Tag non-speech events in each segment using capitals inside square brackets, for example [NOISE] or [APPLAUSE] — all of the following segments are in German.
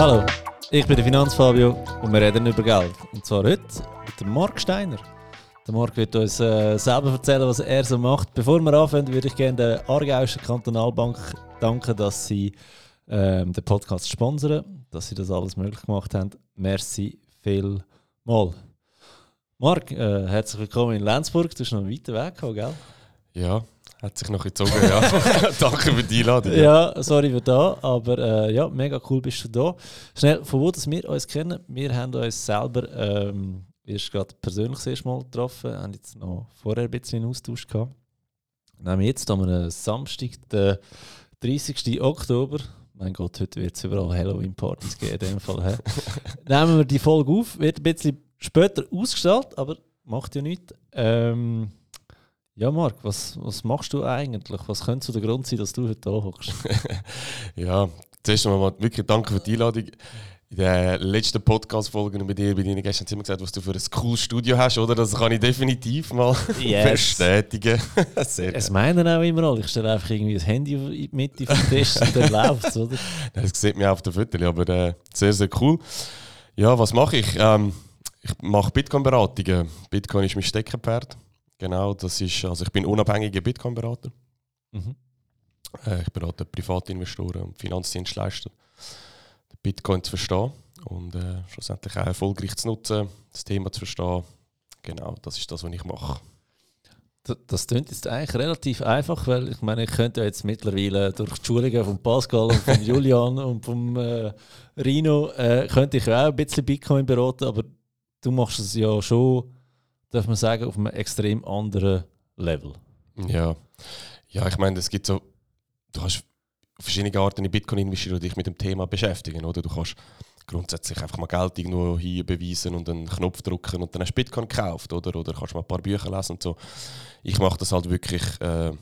Hallo, ich bin der Finanzfabio und wir reden über Geld. Und zwar heute mit dem Marc Steiner. Der Marc wird uns äh, selber erzählen, was er so macht. Bevor wir anfangen, würde ich gerne der Aargauischen Kantonalbank danken, dass sie ähm, den Podcast sponsern, dass sie das alles möglich gemacht haben. Merci viel mal. Marc, äh, herzlich willkommen in Lenzburg. Du bist noch einen weiten Weg gekommen, gell? Ja, hat sich noch gezogen, ja. [LAUGHS] Danke für die Einladung. Ja, sorry für da, aber äh, ja, mega cool bist du da. Schnell, von wo dass wir uns kennen. Wir haben uns selber ähm, erst gerade persönlich das erste Mal getroffen, haben jetzt noch vorher ein bisschen einen Austausch gehabt. Nehmen jetzt am Samstag, den 30. Oktober. Mein Gott, heute wird es überall Halloween-Partys geben, in dem Fall. He? [LAUGHS] Nehmen wir die Folge auf, wird ein bisschen später ausgestellt, aber macht ja nichts. Ähm, ja, Marc, was, was machst du eigentlich? Was könnte so der Grund sein, dass du heute da hockst? [LAUGHS] ja, zuerst einmal wirklich danke für die Einladung. In den letzten Podcast-Folgen bei dir, bei deinen Gästen, haben immer gesagt, was du für ein cooles Studio hast, oder? Das kann ich definitiv mal [LAUGHS] yes. [LAUGHS] bestätigen. Sehr es meinen auch immer alle. Ich stelle einfach irgendwie das Handy in die Mitte vom Tisch und dann läuft es, oder? Das sieht man auf der Fotos, aber äh, sehr, sehr cool. Ja, was mache ich? Ähm, ich mache Bitcoin-Beratungen. Bitcoin ist mein Steckenpferd. Genau, das ist, also ich bin unabhängiger Bitcoin-Berater. Mhm. Äh, ich berate Privatinvestoren und Finanzdienstleister, Bitcoin zu verstehen und äh, schlussendlich auch erfolgreich zu nutzen, das Thema zu verstehen. Genau, das ist das, was ich mache. Das klingt jetzt eigentlich relativ einfach, weil ich meine, ich könnte jetzt mittlerweile durch die Schulungen von Pascal und von [LAUGHS] Julian und vom äh, Rino, äh, könnte ich auch ein bisschen Bitcoin beraten, aber du machst es ja schon darf man sagen, auf einem extrem anderen Level. Ja, ja ich meine, es gibt so, du hast verschiedene Arten in Bitcoin investieren und dich mit dem Thema beschäftigen, oder? Du kannst grundsätzlich einfach mal Geld irgendwo hier beweisen und einen Knopf drücken und dann hast du Bitcoin gekauft, oder? Oder kannst mal ein paar Bücher lesen und so. Ich mache das halt wirklich äh,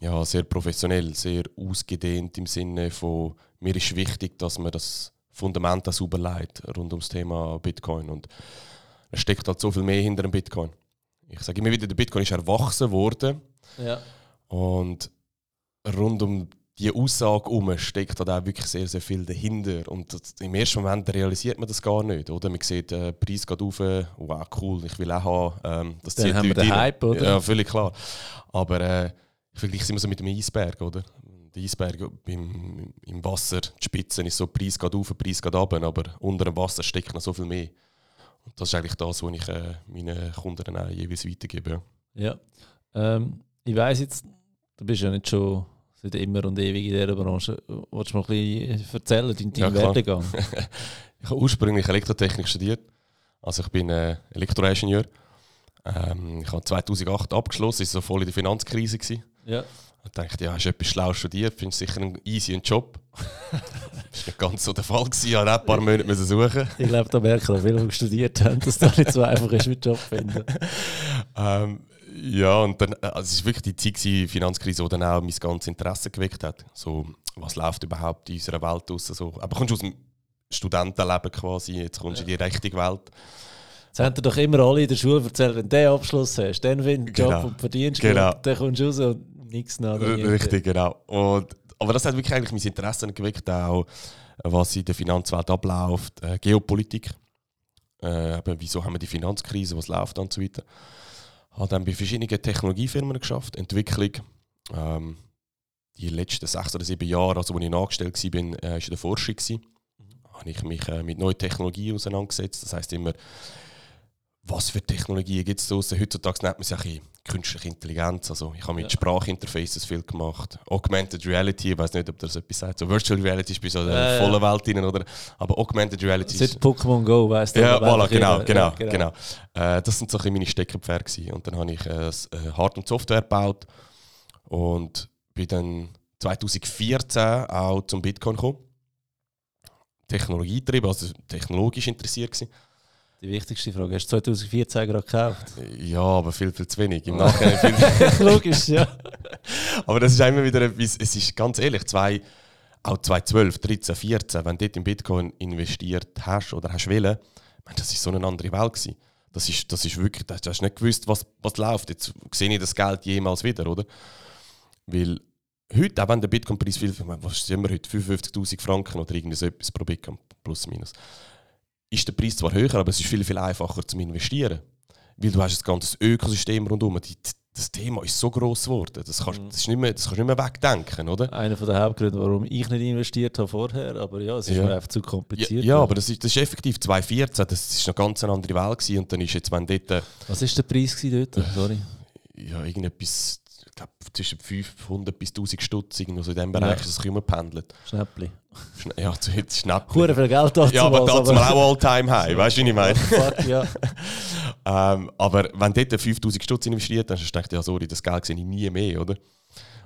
ja, sehr professionell, sehr ausgedehnt im Sinne von, mir ist wichtig, dass man das Fundament sauber leitet rund ums Thema Bitcoin und es steckt halt so viel mehr hinter dem Bitcoin. Ich sage immer wieder, der Bitcoin ist erwachsen worden. Ja. Und rund um die Aussage herum steckt halt auch wirklich sehr, sehr viel dahinter. Und das, im ersten Moment realisiert man das gar nicht. Oder? Man sieht, der äh, Preis geht auf, wow, cool, ich will auch haben. Ähm, das Dann haben wir den Hype, oder? Ja, völlig klar. Aber äh, ich vergleiche es immer so mit dem Eisberg, oder? Der Eisberg im, im Wasser, die Spitze ist so, Preis geht auf, Preis geht runter, aber unter dem Wasser steckt noch so viel mehr. Und das ist eigentlich das, was ich äh, meinen Kunden auch jeweils weitergebe. Ja. Ähm, ich weiss jetzt, du bist ja nicht schon seit immer und ewig in dieser Branche. Wolltest du mal ein bisschen erzählen, deinen ja, Werdegang? [LAUGHS] ich habe ursprünglich Elektrotechnik studiert. Also ich bin äh, Elektroingenieur. Ähm, ich habe 2008 abgeschlossen, es war so voll in der Finanzkrise. Gewesen. Ja. Ich dachte, ja, hast du etwas schlau studiert, findest sicher einen easy Job. [LAUGHS] das war nicht ganz so der Fall. Gewesen. Ich musste ein paar Monate suchen. Ich glaube, da merken auch viele, die studiert haben, dass das nicht so einfach ist, mit Job finden. [LAUGHS] ähm, ja, und dann, also es war wirklich die Zeit, die Finanzkrise, die dann auch mein ganzes Interesse geweckt hat. So, was läuft überhaupt in unserer Welt aus? So, aber kommst du aus dem Studentenleben quasi, jetzt kommst du ja. in die richtige Welt. Das haben doch immer alle in der Schule erzählt, wenn du den Abschluss hast, dann findest du einen Job genau. und verdienst genau. gut, dann kommst du raus und nichts nach. Richtig, genau. Und, aber das hat wirklich eigentlich mein Interesse geweckt, auch was in der Finanzwelt abläuft, äh, Geopolitik. Äh, eben, wieso haben wir die Finanzkrise, was läuft und so weiter. Habe dann bei verschiedenen Technologiefirmen geschafft, Entwicklung. Ähm, die letzten sechs oder sieben Jahre, also als ich angestellt war, bin, äh, in der Forschung. Gewesen. Mhm. habe ich mich äh, mit neuen Technologien auseinandergesetzt. Das heißt immer, was für Technologien gibt es draussen? Heutzutage nennt man es ja künstliche Intelligenz. Also ich habe mit ja. Sprachinterfaces viel gemacht. Augmented Reality, ich weiß nicht, ob das etwas sagt. So Virtual Reality ist bei so der äh, vollen Welt drin, oder? Aber Augmented Reality ist... Pokémon Go, weißt du? Ja, voilà, genau, genau, ja, genau. genau. Äh, das sind so meine Steckenpferde gewesen. Und dann habe ich äh, äh, Hard- und Software gebaut und bin dann 2014 auch zum Bitcoin gekommen. Technologie also technologisch interessiert gewesen. Die wichtigste Frage, hast du 2014 gerade gekauft? Ja, aber viel, viel zu wenig. Im Nachhinein [LAUGHS] Logisch, ja. [LAUGHS] aber das ist immer wieder etwas, es ist ganz ehrlich, zwei, auch 2012, 13, 14, wenn du dort in Bitcoin investiert hast oder hast wollen, das ist so eine andere Welt gewesen. Das ist, das ist wirklich, du hast nicht gewusst, was, was läuft. Jetzt sehe ich das Geld jemals wieder, oder? Weil heute, auch wenn der Bitcoin-Preis viel, was sind wir heute, 55'000 Franken oder irgendwie so etwas pro Bitcoin, plus minus, ist der Preis zwar höher, aber es ist viel, viel einfacher zum Investieren. Weil du hast ein ganzes Ökosystem rundherum. Die, das Thema ist so gross geworden. Das kannst, Mhm. das ist nicht mehr, das kannst du nicht mehr wegdenken, oder? Einer der Hauptgründe, warum ich nicht investiert habe vorher, aber ja, es ist Ja. mir einfach zu Ja, kompliziert. ja aber das ist, das ist effektiv 2014, das ist eine ganz andere Welt gewesen. und dann ist jetzt, wenn dort, äh, Was war der Preis dort? Sorry. ja, irgendetwas, glaube, zwischen 500 bis 1000 Stutz, irgendwo so in diesem Bereich, Ja. ist es rumgependelt. Schnäppli. Schna- Ja, zu jetzt Schnäppchen. Hure viel Geld dazu. Ja, aber dazu mal auch All-Time High, weißt du, wie ich meine? Fuck, ja. [LAUGHS] ähm, aber wenn du dort 5000 Stutz investiert hast, dann denkst du, ja, sorry, das Geld sehe ich nie mehr, oder?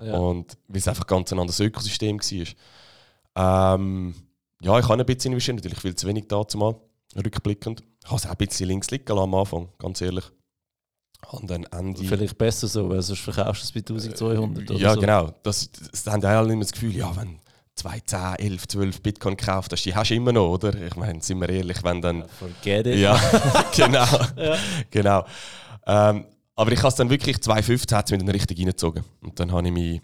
ja. Und weil es einfach ganz ein anderes Ökosystem war. Ähm, ja, ich habe ein bisschen investiert, natürlich viel zu wenig dazu mal, rückblickend. Ich habe es auch ein bisschen links liegen lassen am Anfang, ganz ehrlich. Und dann Ende... Vielleicht besser so, weil sonst verkaufst du es bei 1200 oder ja, so. genau. Das, das haben ja alle immer das Gefühl, ja, wenn 2, 10, 11, 12 Bitcoin gekauft hast, die hast du immer noch, oder? Ich meine, sind wir ehrlich, wenn dann... Forget it. Ja, [LAUGHS] [LAUGHS] genau. Ja. genau. Ähm, aber ich habe es dann wirklich 2015 hat's mich dann richtig reingezogen. Und dann habe ich mich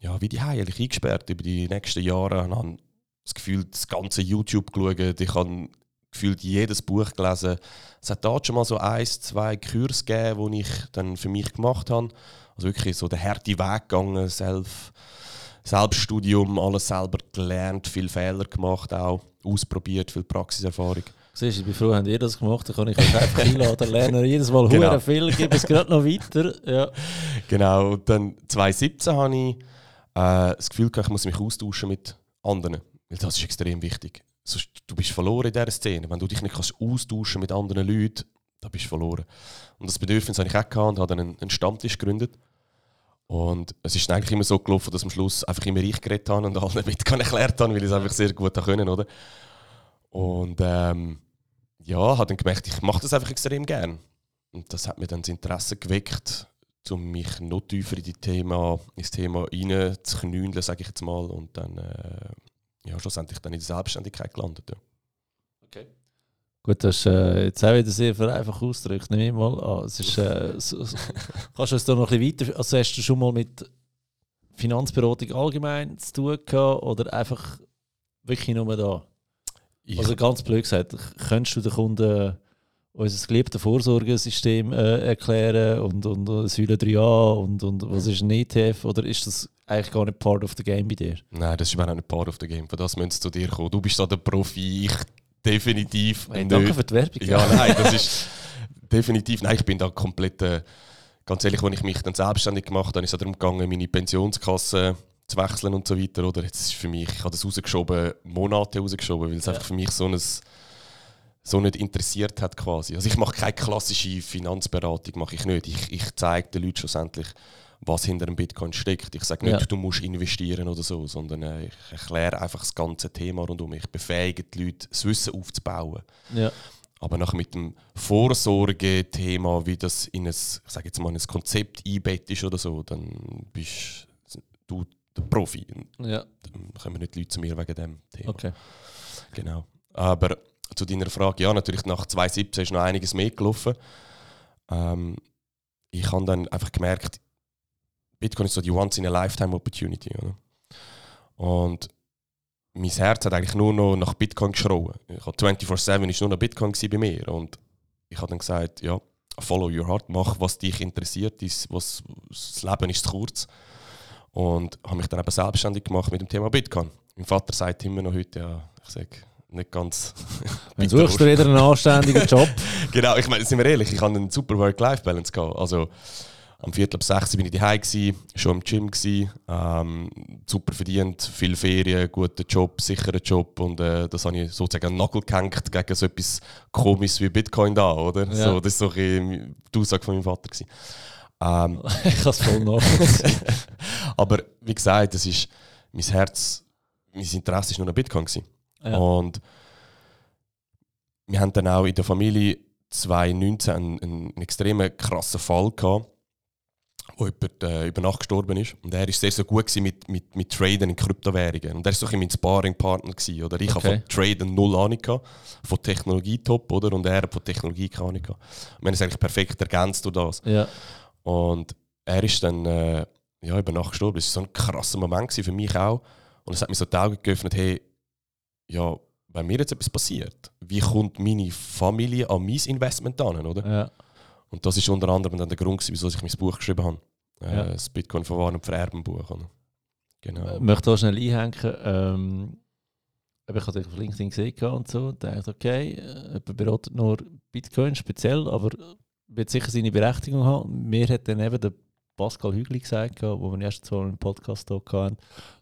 ja, wie die eigentlich eingesperrt über die nächsten Jahre. Und habe das Gefühl, das ganze YouTube geschaut. Ich habe gefühlt jedes Buch gelesen. Es hat dort schon mal so ein, zwei Kurse gegeben, die ich dann für mich gemacht habe. Also wirklich so den harten Weg gegangen, Self, Selbststudium, alles selber gelernt, viele Fehler gemacht auch, ausprobiert, viel Praxiserfahrung. Siehst du, ich bin froh, habt ihr das gemacht, dann kann ich euch einfach einladen, [LAUGHS] lernen jedes Mal Genau. viel, gebe es gerade noch weiter. Ja. Genau, und dann 2017 habe ich äh, das Gefühl, gehabt, ich muss mich austauschen mit anderen. Weil das ist extrem wichtig. Sonst, du bist verloren in dieser Szene. Wenn du dich nicht kannst austauschen mit anderen Leuten, dann bist du verloren. Und das Bedürfnis habe ich auch und habe dann einen, einen Stammtisch gegründet. Und es ist eigentlich immer so gelaufen, dass am Schluss einfach immer ich geredet habe und allen [LAUGHS] Bitcoin erklärt habe, weil ich es einfach sehr gut können, oder? Und ähm, ja, habe dann gemerkt, ich mache das einfach extrem gern. Und das hat mir dann das Interesse geweckt, um mich noch tiefer in die Thema, ins Thema rein zu knündeln, sage ich jetzt mal. Und dann äh, ja, schlussendlich dann in der Selbstständigkeit gelandet. Ja. Gut, das ist äh, jetzt auch wieder sehr vereinfacht ausgedrückt, nehme ich mal an. Es ist, äh, so, so, [LAUGHS] kannst du es da noch ein bisschen weiter... Also hast du schon mal mit Finanzberatung allgemein zu tun gehabt oder einfach wirklich nur da? Ich, Also ganz blöd gesagt, könntest du den Kunden unser geliebtes Vorsorgesystem äh, erklären und, und Säule 3a und, und was ist ein ETF oder ist das eigentlich gar nicht part of the game bei dir? nein, das ist überhaupt nicht Part of the Game. Von das müssen sie zu dir kommen. Du bist da der Profi, ich definitiv Hey, nicht. danke für die Werbung. Ja, nein, das [LAUGHS] ist definitiv. Nein, ich bin da komplett. Äh, ganz ehrlich, als ich mich dann selbstständig gemacht habe, ist es darum gegangen, meine Pensionskasse zu wechseln und so weiter. Oder? Jetzt ist für mich, ich habe das rausgeschoben, Monate rausgeschoben, weil es Ja. einfach für mich so, ein, so nicht interessiert hat quasi. Also ich mache keine klassische Finanzberatung, mache ich nicht. Ich, ich zeige den Leuten schlussendlich, was hinter dem Bitcoin steckt. Ich sage nicht, Ja. du musst investieren oder so, sondern äh, ich erkläre einfach das ganze Thema rundum. Ich befähige die Leute, das Wissen aufzubauen. Ja. Aber nach mit dem Vorsorge-Thema, wie das in ein, ich sage jetzt mal, in ein Konzept einbettest oder so, dann bist du der Profi. ja, Dann kommen nicht Leute zu mir wegen dem Thema. okay. Genau. Aber zu deiner Frage, ja, natürlich nach 2017 ist noch einiges mehr gelaufen. Ähm, ich habe dann einfach gemerkt, Bitcoin ist so die Once-in-a-Lifetime-Opportunity. Und mein Herz hat eigentlich nur noch nach Bitcoin habe 24-7 ist nur noch Bitcoin bei mir. Und ich habe dann gesagt, ja, follow your heart, mach, was dich interessiert, ist, was, das Leben ist zu kurz. Und habe mich dann eben selbstständig gemacht mit dem Thema Bitcoin. Mein Vater sagt immer noch heute, ja, ich sage nicht ganz. [LAUGHS] Dann suchst du wieder einen anständigen Job. [LAUGHS] genau, ich meine, sind wir ehrlich, ich hatte einen super Work-Life-Balance. gehabt. Also am Viertel ab 6 bin ich daheim gsi, schon im Gym gsi, ähm, super verdient, viel Ferien, guter Job, sicherer Job und äh, das habe ich sozusagen an Nagel gehängt gegen so etwas Komisches wie Bitcoin da, oder? Ja. So, das war so ein die Aussage von meinem Vater. Gewesen. Ähm, [LAUGHS] ich kann es voll nachvollziehen. aber wie gesagt, das ist, mein Herz, mein Interesse war nur noch Bitcoin. Gewesen. Ja. Und wir haben dann auch in der Familie 2019 einen, einen, einen extrem krassen Fall gehabt, wo jemand äh, über Nacht gestorben ist. Und er war sehr, sehr gut mit, mit, mit Traden in Kryptowährungen. Und er war so ein mein Sparring-Partner. gewesen, Oder? Ich Okay. habe von Traden null Ahnung, gehabt, von Technologie top, oder? und er hat von Technologie keine Ahnung. gehabt. Wir haben es eigentlich perfekt ergänzt durch das. ja. Und er ist dann äh, ja, über Nacht gestorben. Das war so ein krasser Moment für mich auch. Und es hat mir so die Augen geöffnet, hey, ja, wenn mir jetzt etwas passiert, wie kommt meine Familie an mein Investment an, oder? Ja. Und das ist unter anderem dann der Grund, wieso ich mein Buch geschrieben habe. Äh, Ja. Das Bitcoin verwahren und vererben Buch. Oder? Genau. Ich möchte auch schnell einhängen. Ähm, ich habe auf LinkedIn gesehen und so. dachte, okay, äh, jemand beratet nur Bitcoin speziell, aber wird sicher seine Berechtigung haben. Mir hat dann eben der Pascal Hügli gesagt, wo wir erst zwar im Podcast hatten,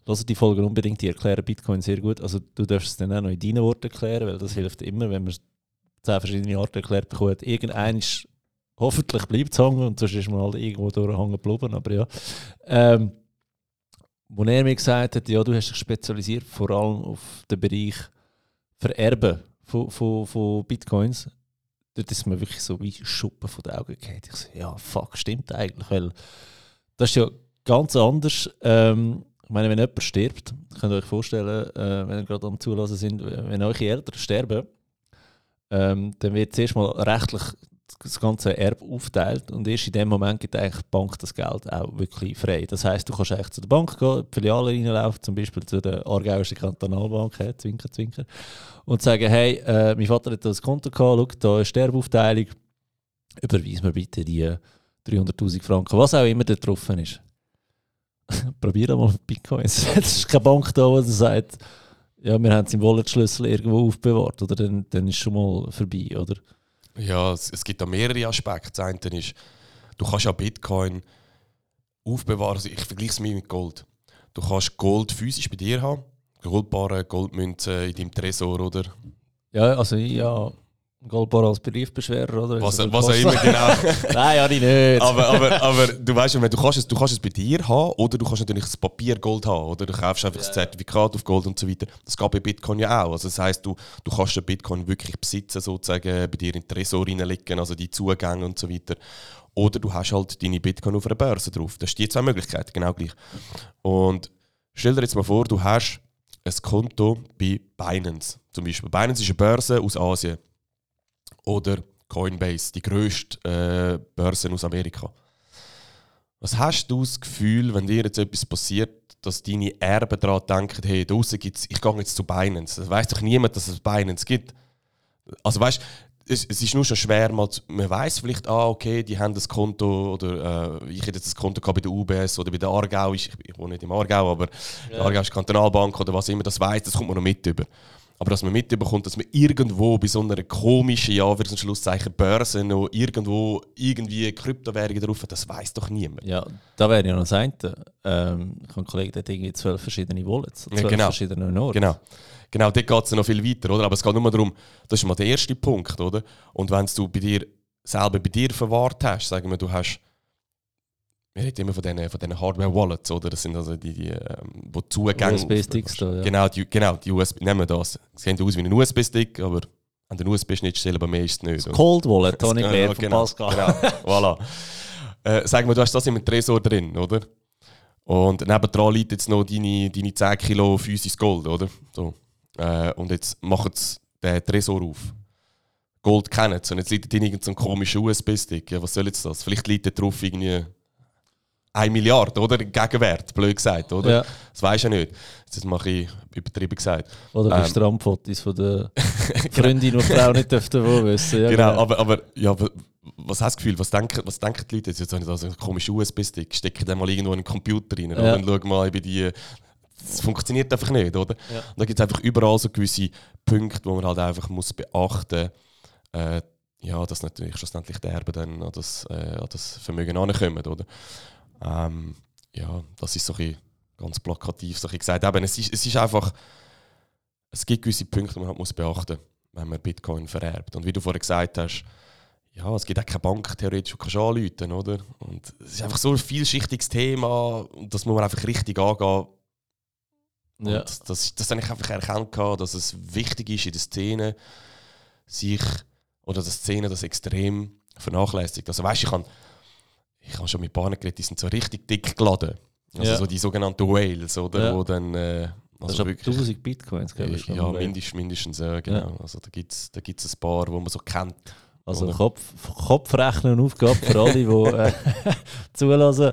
lass die Folge unbedingt, die erklären Bitcoin sehr gut. Also du darfst es dann auch noch in deinen Worten erklären, weil das hilft immer, wenn man es zehn verschiedene Arten erklärt bekommt. Irgendein ist hoffentlich bleibt es hängen und sonst ist man halt irgendwo durchhängen geblieben, aber ja. Ähm, wo er mir gesagt hat, ja, du hast dich spezialisiert vor allem auf den Bereich Vererben von, von, von Bitcoins, dort ist mir wirklich so wie Schuppen von den Augen gefallen. Ich so, ja, fuck, stimmt eigentlich, weil das ist ja ganz anders. Ähm, ich meine, wenn jemand stirbt, könnt ihr euch vorstellen, äh, wenn ihr gerade am Zulassen sind, wenn eure Eltern sterben, ähm, dann wird zuerst mal rechtlich das ganze Erbe aufteilt und erst in dem Moment gibt eigentlich die Bank das Geld auch wirklich frei. Das heißt, du kannst eigentlich zu der Bank gehen, die Filiale reinlaufen, zum Beispiel zu der Aargauischen Kantonalbank, hey, zwinker, zwinker, und sagen, hey, äh, mein Vater hat das Konto gehabt, schau, da ist Sterbeaufteilung, überweis mir bitte die 300'000 Franken, was auch immer da drauf ist. [LAUGHS] Probier das mal mit Bitcoins. [LAUGHS] Es ist keine Bank da, die sagt, ja, wir haben es im Wallet-Schlüssel irgendwo aufbewahrt, oder dann, dann ist schon mal vorbei, oder? Ja, es, es gibt da mehrere Aspekte. Das eine ist, du kannst ja Bitcoin aufbewahren. Also ich vergleiche es mir mit Gold. Du kannst Gold physisch bei dir haben, Goldbarren, Goldmünzen in deinem Tresor, oder? Ja, also ja, Goldbar als Briefbeschwerer, oder? Was, was auch immer genau. [LAUGHS] Nein, ja, ich nicht. aber, aber, aber du weißt schon, du kannst, es, du kannst es bei dir haben oder du kannst natürlich das Papiergold haben oder du kaufst einfach das Zertifikat auf Gold und so weiter. Das geht bei Bitcoin ja auch. Also das heißt, du, du kannst den Bitcoin wirklich besitzen, sozusagen bei dir in den Tresor reinlegen, also die Zugänge und so weiter. Oder du hast halt deine Bitcoin auf einer Börse drauf. Das sind die zwei Möglichkeiten, genau gleich. Und stell dir jetzt mal vor, du hast ein Konto bei Binance zum Beispiel. Binance ist eine Börse aus Asien. Oder Coinbase, die grösste äh, Börse aus Amerika. Was hast du das Gefühl, wenn dir jetzt etwas passiert, dass deine Erben daran denken, hey, da draussen gibt's, ich gehe jetzt zu Binance. Das weiß doch niemand, dass es Binance gibt. Also weißt es, es ist nur schon schwer, mal zu, man weiß vielleicht, ah, okay, die haben das Konto oder äh, ich hätte jetzt das Konto gehabt bei der UBS oder bei der Aargau, ich, ich wohne nicht im Aargau, aber die Aargauische Kantonalbank oder was immer, das weiß, das kommt man noch mit über. Aber dass man mitbekommt, dass man irgendwo bei so einer komischen, ja, für Schlusszeichen Börse noch irgendwo irgendwie Kryptowährungen drauf hat, das weiß doch niemand. Ja, da wäre ja noch das eine. Ähm, ich habe einen Kollegen, der hat irgendwie zwölf verschiedene Wallets, Ja, zwölf genau. verschiedene Orte. Genau. Genau, dort geht es noch viel weiter, oder? Aber es geht nur darum, das ist mal der erste Punkt, oder? Und wenn du bei dir selber bei dir verwahrt hast, sagen wir, du hast, wir reden immer von diesen, von diesen Hardware-Wallets, oder? Das sind also die, die ähm, wo Zugänge... USB-Sticks da, ja. Genau, die, genau, die USB, nehmen wir das. Sie sehen aus wie ein USB-Stick, aber an den USB-Schnittstellen, aber mehr ist es nicht. oder? Cold Wallet, habe ich gelernt von genau, Pascal. Genau, voilà. Äh, sag mal, du hast das im Tresor drin, oder? Und nebendran liegt jetzt noch deine, deine 10 Kilo physisches Gold, oder? So. Äh, und jetzt machen sie den Tresor auf. Gold kennen sie. Und jetzt liegt da irgendein so ein komischer USB-Stick. Ja, was soll jetzt das? Vielleicht liegt da drauf irgendwie 1 Milliarde, oder? Gegenwert, blöd gesagt, oder? Ja. Das weiß ich nicht. Jetzt mache ich übertrieben gesagt. Oder bei Ähm. Strandfotos von der [LAUGHS] Freundin und Frau nicht dürften wo wissen. Ja, genau, aber, aber ja, wa- was hast du das Gefühl, was denken, was denken die Leute jetzt? Jetzt habe ich da so einen komischen USB-Stick, stecke den mal irgendwo in einen Computer rein? Ja. und schau mal bei die. Das funktioniert einfach nicht, oder? Ja. Und da gibt es einfach überall so gewisse Punkte, wo man halt einfach muss beachten muss, äh, ja, dass natürlich schlussendlich die Erben dann an das, äh, an das Vermögen ankommen, oder? Ähm, ja, das ist so ein ganz plakativ so ein gesagt. Eben, es, ist, es ist einfach, es gibt gewisse Punkte, die man halt muss beachten muss, wenn man Bitcoin vererbt. Und wie du vorher gesagt hast, ja, es gibt auch keine Bank theoretisch, die du anrufen oder? Und es ist einfach so ein vielschichtiges Thema und das muss man einfach richtig angehen. Und Ja. das, das, das habe ich einfach erkannt, dass es wichtig ist in der Szene, sich, oder dass die Szene das extrem vernachlässigt. Also weißt ich habe ich hab schon mit Bahnen geredet, die sind so richtig dick geladen. Also Ja. so die sogenannten Whales, oder? Ja. Wo dann, äh, Das also ist ab 1000 Bitcoins, glaube ich. ja, mindestens, mindestens ja, genau. Also da gibt es da gibt's ein paar, wo man so kennt. Also Oder? Kopf, Kopfrechnen Aufgabe für alle, die äh, [LAUGHS] zulassen.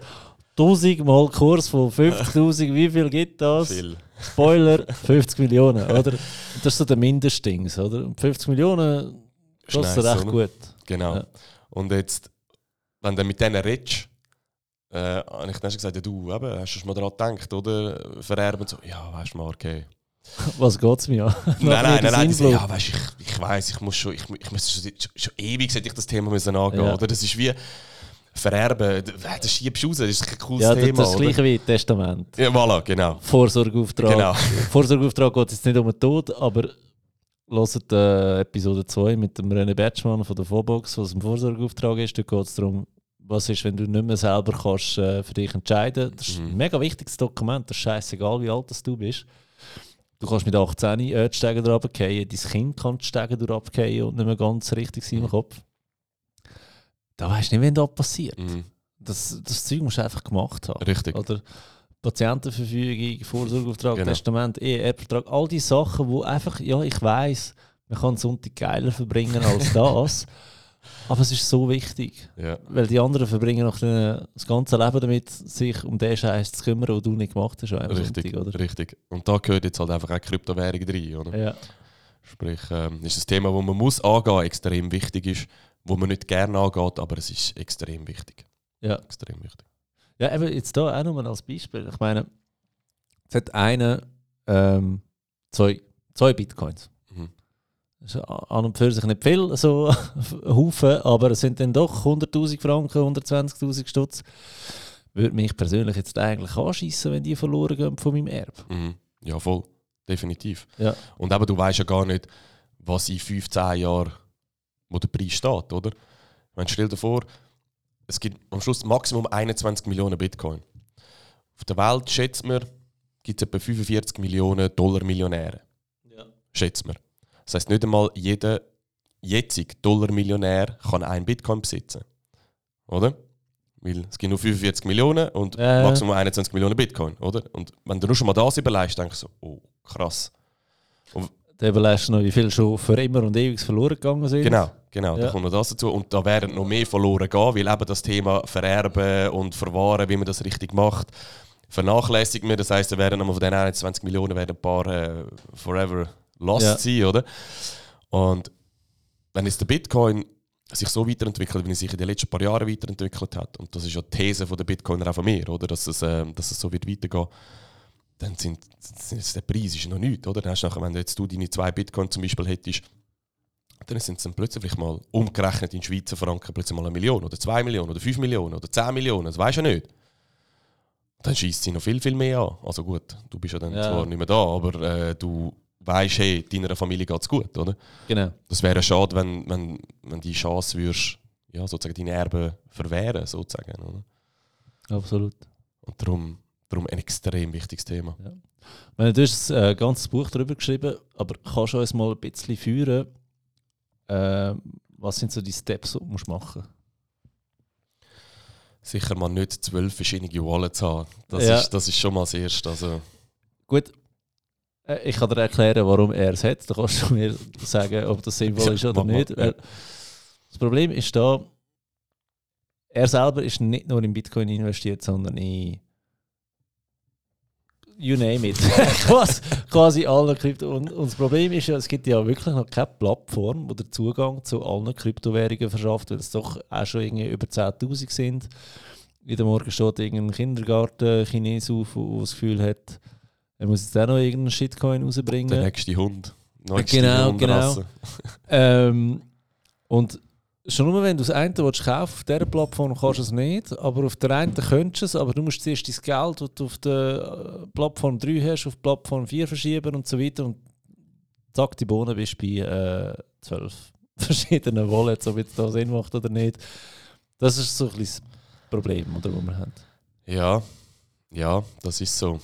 1000 mal Kurs von 50.000, wie viel gibt das? Viel. Spoiler, 50 Millionen, oder? Das ist so der Mindestdings, oder? Und 50 Millionen, das ist recht oder? gut. Genau. Ja. Und jetzt, wenn du mit denen redest, äh, habe ich dann schon gesagt, ja, du, eben, hast du schon mal daran gedacht, oder? Vererben so, ja, weißt du mal, okay. [LAUGHS] Was geht es mir an? nein, nein, nein, nein, Sinnflut. ja, weißt, ich, ich weiß, ich muss schon, ich, ich muss schon, schon, schon ewig hätte ich das Thema müssen angehen, Ja. oder? Das ist wie Vererben, das schiebst du raus, das ist ein cooles Ja, das, Thema, das ist das gleiche wie Testament. Ja, voilà, genau. Vorsorgeauftrag. Genau. [LAUGHS] Vorsorgeauftrag geht jetzt nicht um den Tod, aber hört äh, Episode 2 mit dem René Bertschmann von der Vorbox, was ein Vorsorgeauftrag ist. Da geht es darum, was ist, wenn du nicht mehr selber kannst, äh, für dich entscheiden Das ist Mhm. ein mega wichtiges Dokument. Das ist scheißegal, wie alt das du bist. Du kannst mit 18 äh, die Stege runterfallen, dein Kind kann die Stege runterfallen und nicht mehr ganz richtig sein im Mhm. Kopf. Da weißt du nicht, wenn das passiert. Mhm. Das, das Zeug musst du einfach gemacht haben. Richtig. Oder Patientenverfügung, Vorsorgeauftrag, Genau. Testament, Ehe, Erbvertrag, all die Sachen, wo einfach, ja, ich weiß, man kann Sonntag geiler verbringen als [LAUGHS] das, aber es ist so wichtig, Ja. weil die anderen verbringen noch das ganze Leben damit, sich um den Scheiß zu kümmern, den du nicht gemacht hast, Richtig, Sonntag, oder? richtig. Und da gehört jetzt halt einfach auch Kryptowährung rein, oder? Ja, Sprich, ähm, ist ein Thema, das man muss angehen, extrem wichtig ist, wo man nicht gerne angeht, aber es ist extrem wichtig. ja. Extrem wichtig. Ja, eben jetzt da auch nochmal als Beispiel. Ich meine, es hat einer ähm, zwei, zwei Bitcoins. Ist an und für sich nicht viel, so [LAUGHS] Haufen, aber es sind dann doch 100'000 Franken, 120'000 Stutz. Würde mich persönlich jetzt eigentlich anschießen, wenn die verloren gehen von meinem Erbe. Mhm. Ja, voll. Definitiv. Ja. Und eben, du weißt ja gar nicht, was in 15 Jahren, wo der Preis steht, oder? Wenn stell dir vor, es gibt am Schluss Maximum 21 Millionen Bitcoin. Auf der Welt schätzt man, gibt es etwa 45 Millionen Dollar Millionäre. Ja. Schätzt man. Das heißt, nicht einmal jeder jetzige Dollar-Millionär kann einen Bitcoin besitzen. Oder? Weil es gibt nur 45 Millionen und ja. Maximum 21 Millionen Bitcoin, oder? Und wenn du nur schon mal das überlegst, denkst du so, oh, krass. Dann überlegst du noch, wie viel schon für immer und ewig verloren gegangen sind. Genau, genau, Ja. da kommt noch das dazu. Und da werden noch mehr verloren gehen, weil eben das Thema Vererben und Verwahren, wie man das richtig macht, vernachlässigt man. Das heisst, da werden nochmal von den 21 Millionen werden ein paar äh, forever lost Ja. sein, oder? Und wenn jetzt der Bitcoin sich so weiterentwickelt, wie er sich in den letzten paar Jahren weiterentwickelt hat, und das ist ja die These von der Bitcoiner auch von mir, oder? Dass, es, ähm, dass es so wird weitergehen, dann sind, sind der Preis ist noch nichts, oder? Dann hast du nachher, wenn du jetzt du deine zwei Bitcoin zum Beispiel hättest, dann sind es dann plötzlich mal umgerechnet in Schweizer Franken plötzlich mal eine Million oder zwei Millionen oder fünf Millionen oder zehn Millionen, das weißt du ja nicht. Dann schießt sie noch viel, viel mehr an. Also gut, du bist ja dann Ja. zwar nicht mehr da, aber äh, du weißt, hey, deiner Familie geht es gut, oder? Genau. Das wäre schade, wenn, wenn, wenn die Chance würdest, ja, sozusagen deine Erben verwehren, sozusagen, oder? Absolut. Und darum, darum ein extrem wichtiges Thema. Ich meine, du hast ein äh, ganzes Buch darüber geschrieben, aber kannst du uns mal ein bisschen führen, äh, was sind so die Steps, die du musst machen Sicher mal nicht zwölf verschiedene Wallets haben. Das, Ja. ist, das ist schon mal das Erste. Also, Gut, ich kann dir erklären, warum er es hat. Da kannst du [LAUGHS] mir sagen, ob das sinnvoll ist oder nicht. Weil Das Problem ist da, er selber ist nicht nur in Bitcoin investiert, sondern in you name it. [LAUGHS] [LAUGHS] quasi, quasi alle Krypto. Und, und das Problem ist ja, es gibt ja wirklich noch keine Plattform, die den Zugang zu allen Kryptowährungen verschafft, weil es doch auch schon irgendwie über 10.000 sind. Jeden Morgen steht irgendein Kindergarten Chines auf, der das Gefühl hat, er muss jetzt auch noch irgendeinen Shitcoin rausbringen. der nächste Hund. Nächste Genau, Hundrasse. [LAUGHS] Ähm, und schon nur wenn du das eine willst kaufen auf dieser Plattform kannst du es nicht, aber auf der einen könntest du es, aber du musst zuerst dein Geld, das du auf der äh, Plattform 3 hast, auf Plattform 4 verschieben und so weiter und zack, die Bohnen bist du bei äh, 12 [LAUGHS] verschiedenen Wallets, ob jetzt da Sinn macht oder nicht. Das ist so ein bisschen das Problem, oder, das wir haben. Ja, ja, das ist so.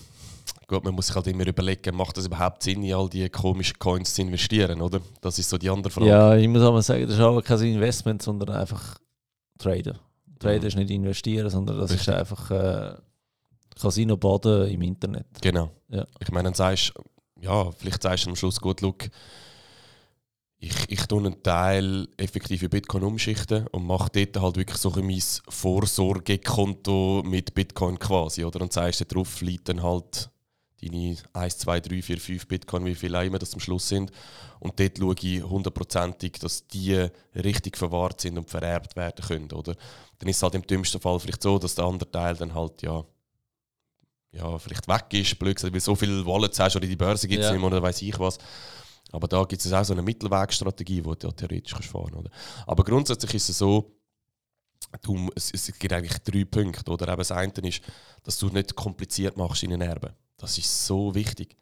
Gut, man muss sich halt immer überlegen, macht das überhaupt Sinn, in all die komischen Coins zu investieren, oder? Das ist so die andere Frage. Ja, ich muss aber sagen, das ist aber kein Investment, sondern einfach Traden. Traden Mhm. ist nicht investieren, sondern das Richtig. ist einfach äh, Casino baden im Internet. Genau. Ja. Ich meine, dann sagst ja, vielleicht sagst du am Schluss gut, look, ich, ich tue einen Teil effektiv in Bitcoin umschichten und mache dort halt wirklich so ein mein Vorsorgekonto mit Bitcoin quasi. Oder? Und sagst, da drauf liegt dann halt deine 1, 2, 3, 4, 5 Bitcoin, wie viele auch immer das am Schluss sind. Und dort schaue ich hundertprozentig, dass die richtig verwahrt sind und vererbt werden können. Oder? Dann ist es halt im dümmsten Fall vielleicht so, dass der andere Teil dann halt ja, ja vielleicht weg ist, blöd gesagt, weil so viele Wallets hast oder die Börse gibt es ja. nicht mehr oder weiß ich was. Aber da gibt es auch so eine Mittelwegstrategie, die du ja theoretisch kannst fahren kannst. Aber grundsätzlich ist es so, du, es, es gibt eigentlich drei Punkte. Oder? Eben das eine ist, dass du nicht kompliziert machst in einen Erben. Das ist so wichtig.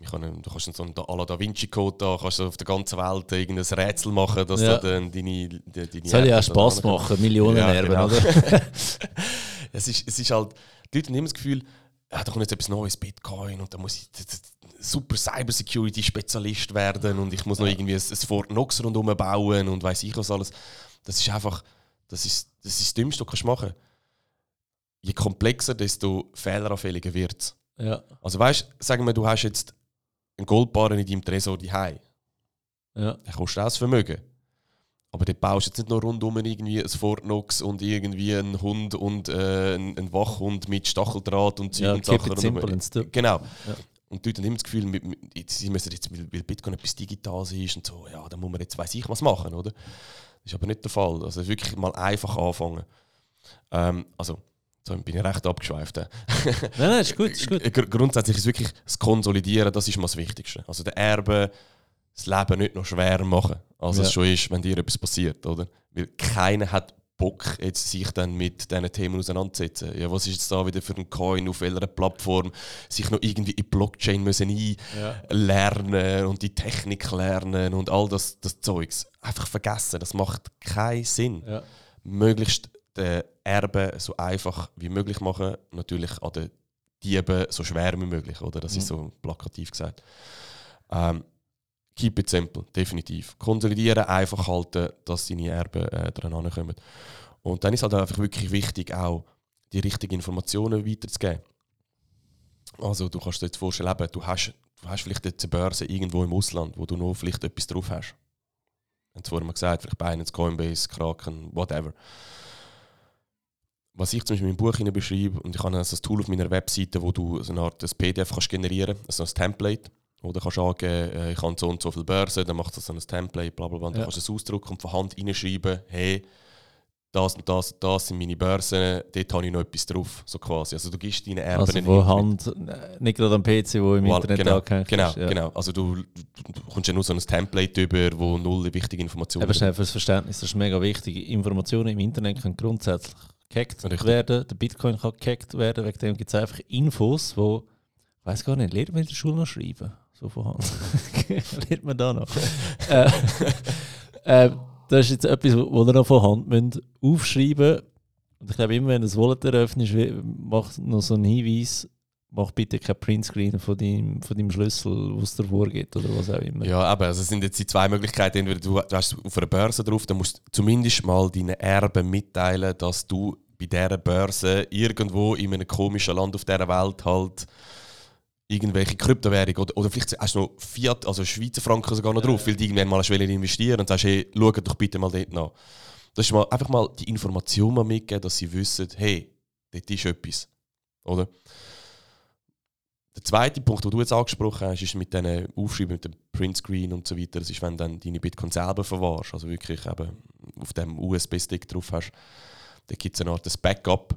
Ich kann, du kannst so einen à Da Vinci Code da, kannst du auf der ganzen Welt irgendein Rätsel machen, dass ja. dann deine, deine Soll ja auch Spass machen, Millionen ja, Erben, genau. oder? [LAUGHS] es, ist, es ist halt, die Leute haben immer das Gefühl, ja, da kommt jetzt etwas Neues, Bitcoin, und da muss ich super Cybersecurity-Spezialist werden und ich muss noch irgendwie ein, ein Fort Knox rundherum bauen und weiß ich was alles. Das ist einfach, das ist das, ist das Dümmste, was du machen kannst. Je komplexer, desto fehleranfälliger wird es. Ja. Also weißt du, sagen wir, du hast jetzt einen Goldbarren in deinem Tresor daheim. Ja. Der kostet auch das Vermögen. Aber du baust jetzt nicht nur rundum irgendwie ein Fort Knox und irgendwie einen Hund und äh, einen Wachhund mit Stacheldraht und Zeug ja, und Sachen. Simple genau. Ja. Und die Leute haben immer das Gefühl, sie müssen jetzt, weil Bitcoin etwas Digitales ist und so, ja, dann muss man jetzt, weiß ich was machen, oder? Das ist aber nicht der Fall. Also wirklich mal einfach anfangen. Ähm, also, so bin ich recht abgeschweift. [LAUGHS] nein, nein, ist gut, ist gut. Grundsätzlich ist wirklich das Konsolidieren, das ist mal das Wichtigste. Also der Erbe, das Leben nicht noch schwerer machen, als ja. es schon ist, wenn dir etwas passiert, oder? Weil keiner hat Bock, jetzt sich dann mit diesen Themen auseinanderzusetzen. Ja, was ist jetzt da wieder für ein Coin, auf welcher Plattform, sich noch irgendwie in Blockchain müssen einlernen ja. und die Technik lernen und all das, das Zeugs. Einfach vergessen, das macht keinen Sinn. Ja. Möglichst den Erben so einfach wie möglich machen, natürlich an den Dieben so schwer wie möglich, oder? Das mhm. ist so plakativ gesagt. Ähm, keep it simple, definitiv. Konsolidieren, einfach halten, dass deine Erben äh, dran kommen. Und dann ist halt einfach wirklich wichtig, auch die richtigen Informationen weiterzugeben. Also du kannst dir jetzt vorstellen, du hast, du hast vielleicht eine Börse irgendwo im Ausland, wo du noch vielleicht etwas drauf hast. Es vorhin mal gesagt, vielleicht Binance, Coinbase, Kraken, whatever. Was ich zum Beispiel in meinem Buch beschreibe, und ich habe also ein Tool auf meiner Webseite, wo du so eine Art PDF kannst generieren kannst, also ein Template oder kannst angeben, äh, ich habe so und so viele Börsen, dann macht das so ein Template, bla bla bla. Dann ja. kannst du es ausdrucken und von Hand reinschreiben, hey, das und das und das sind meine Börsen, dort habe ich noch etwas drauf, so quasi. Also du gibst deine Erben also von Hand, nicht gerade am PC, wo im Internet genau, angehängt genau, ist. Ja. Genau, also du, du kommst ja nur so ein Template über, wo null wichtige Informationen Aber schnell fürs Verständnis, das ist mega wichtig. Informationen im Internet können grundsätzlich gehackt Richtig. werden, der Bitcoin kann gehackt werden, wegen dem gibt es einfach Infos, wo, ich weiß gar nicht, lernt man in der Schule noch schreiben? So von Hand. [LAUGHS] lernt man da noch. äh, [LAUGHS] äh, das ist jetzt etwas, wo ihr noch von Hand müsst aufschreiben Und ich glaube, immer wenn du das Wallet eröffnest, macht noch so einen Hinweis, mach bitte kein Printscreen von deinem, von deinem Schlüssel, was dir vorgeht oder was auch immer. Ja, aber also es sind jetzt die zwei Möglichkeiten. Entweder du, du hast auf einer Börse drauf, dann musst du zumindest mal deinen Erben mitteilen, dass du bei dieser Börse irgendwo in einem komischen Land auf dieser Welt halt irgendwelche Kryptowährung oder, oder vielleicht hast du noch Fiat, also Schweizer Franken sogar noch drauf, weil die irgendwann mal investieren und sagst, hey, schau doch bitte mal dort nach. Das ist mal einfach mal die Information mal mitgeben, dass sie wissen, hey, dort ist etwas. Oder? Der zweite Punkt, den du jetzt angesprochen hast, ist mit diesen Aufschreiben, mit dem Printscreen und so weiter. Das ist, wenn du dann deine Bitcoin selber verwahrst, also wirklich eben auf dem USB-Stick drauf hast. Da gibt es eine Art Backup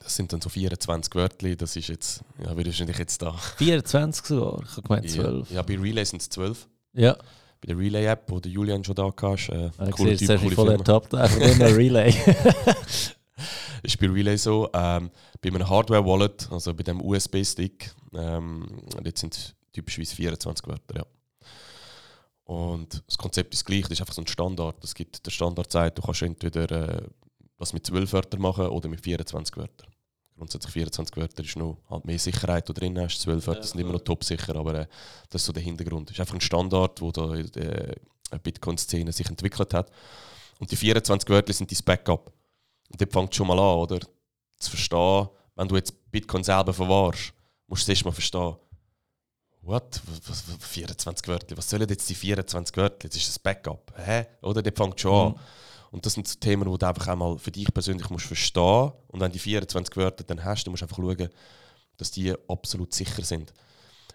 das sind dann so 24 Wörter, das ist jetzt, ja, wie wahrscheinlich jetzt da. 24 sogar, ich habe gemeint 12. Ja, ja, bei Relay sind es 12. Ja. Bei der Relay-App, wo der Julian schon da hast. Äh, ah, coole Typ, coole voll ertappt, einfach nur [LAUGHS] Relay. ist bei Relay so, ähm, bei einem Hardware-Wallet, also bei dem USB-Stick, ähm, jetzt sind es typischerweise 24 Wörter, ja. Und das Konzept ist gleich, das ist einfach so ein Standard. Es gibt der Standard sagt, du kannst entweder äh, das mit 12 Wörtern machen oder mit 24 Wörtern grundsätzlich 24 Wörter ist noch halt mehr Sicherheit, die drin hast. 12 Wörter ja, sind immer noch top sicher, aber äh, das ist so der Hintergrund. Das ist einfach ein Standard, wo da der Bitcoin-Szene sich entwickelt hat. Und die 24 Wörter sind dein Backup. Und dort fängt schon mal an, oder? Zu verstehen, wenn du jetzt Bitcoin selber verwahrst, musst du es erst mal verstehen, what? Was, was, 24 Wörter? Was sollen jetzt die 24 Wörter? Das ist ein Backup. Hä? Oder? Der fängt schon Mhm. an. Und das sind so Themen, die du einfach einmal für dich persönlich musst verstehen Und wenn du die 24 Wörter dann hast, dann musst du einfach schauen, dass die absolut sicher sind.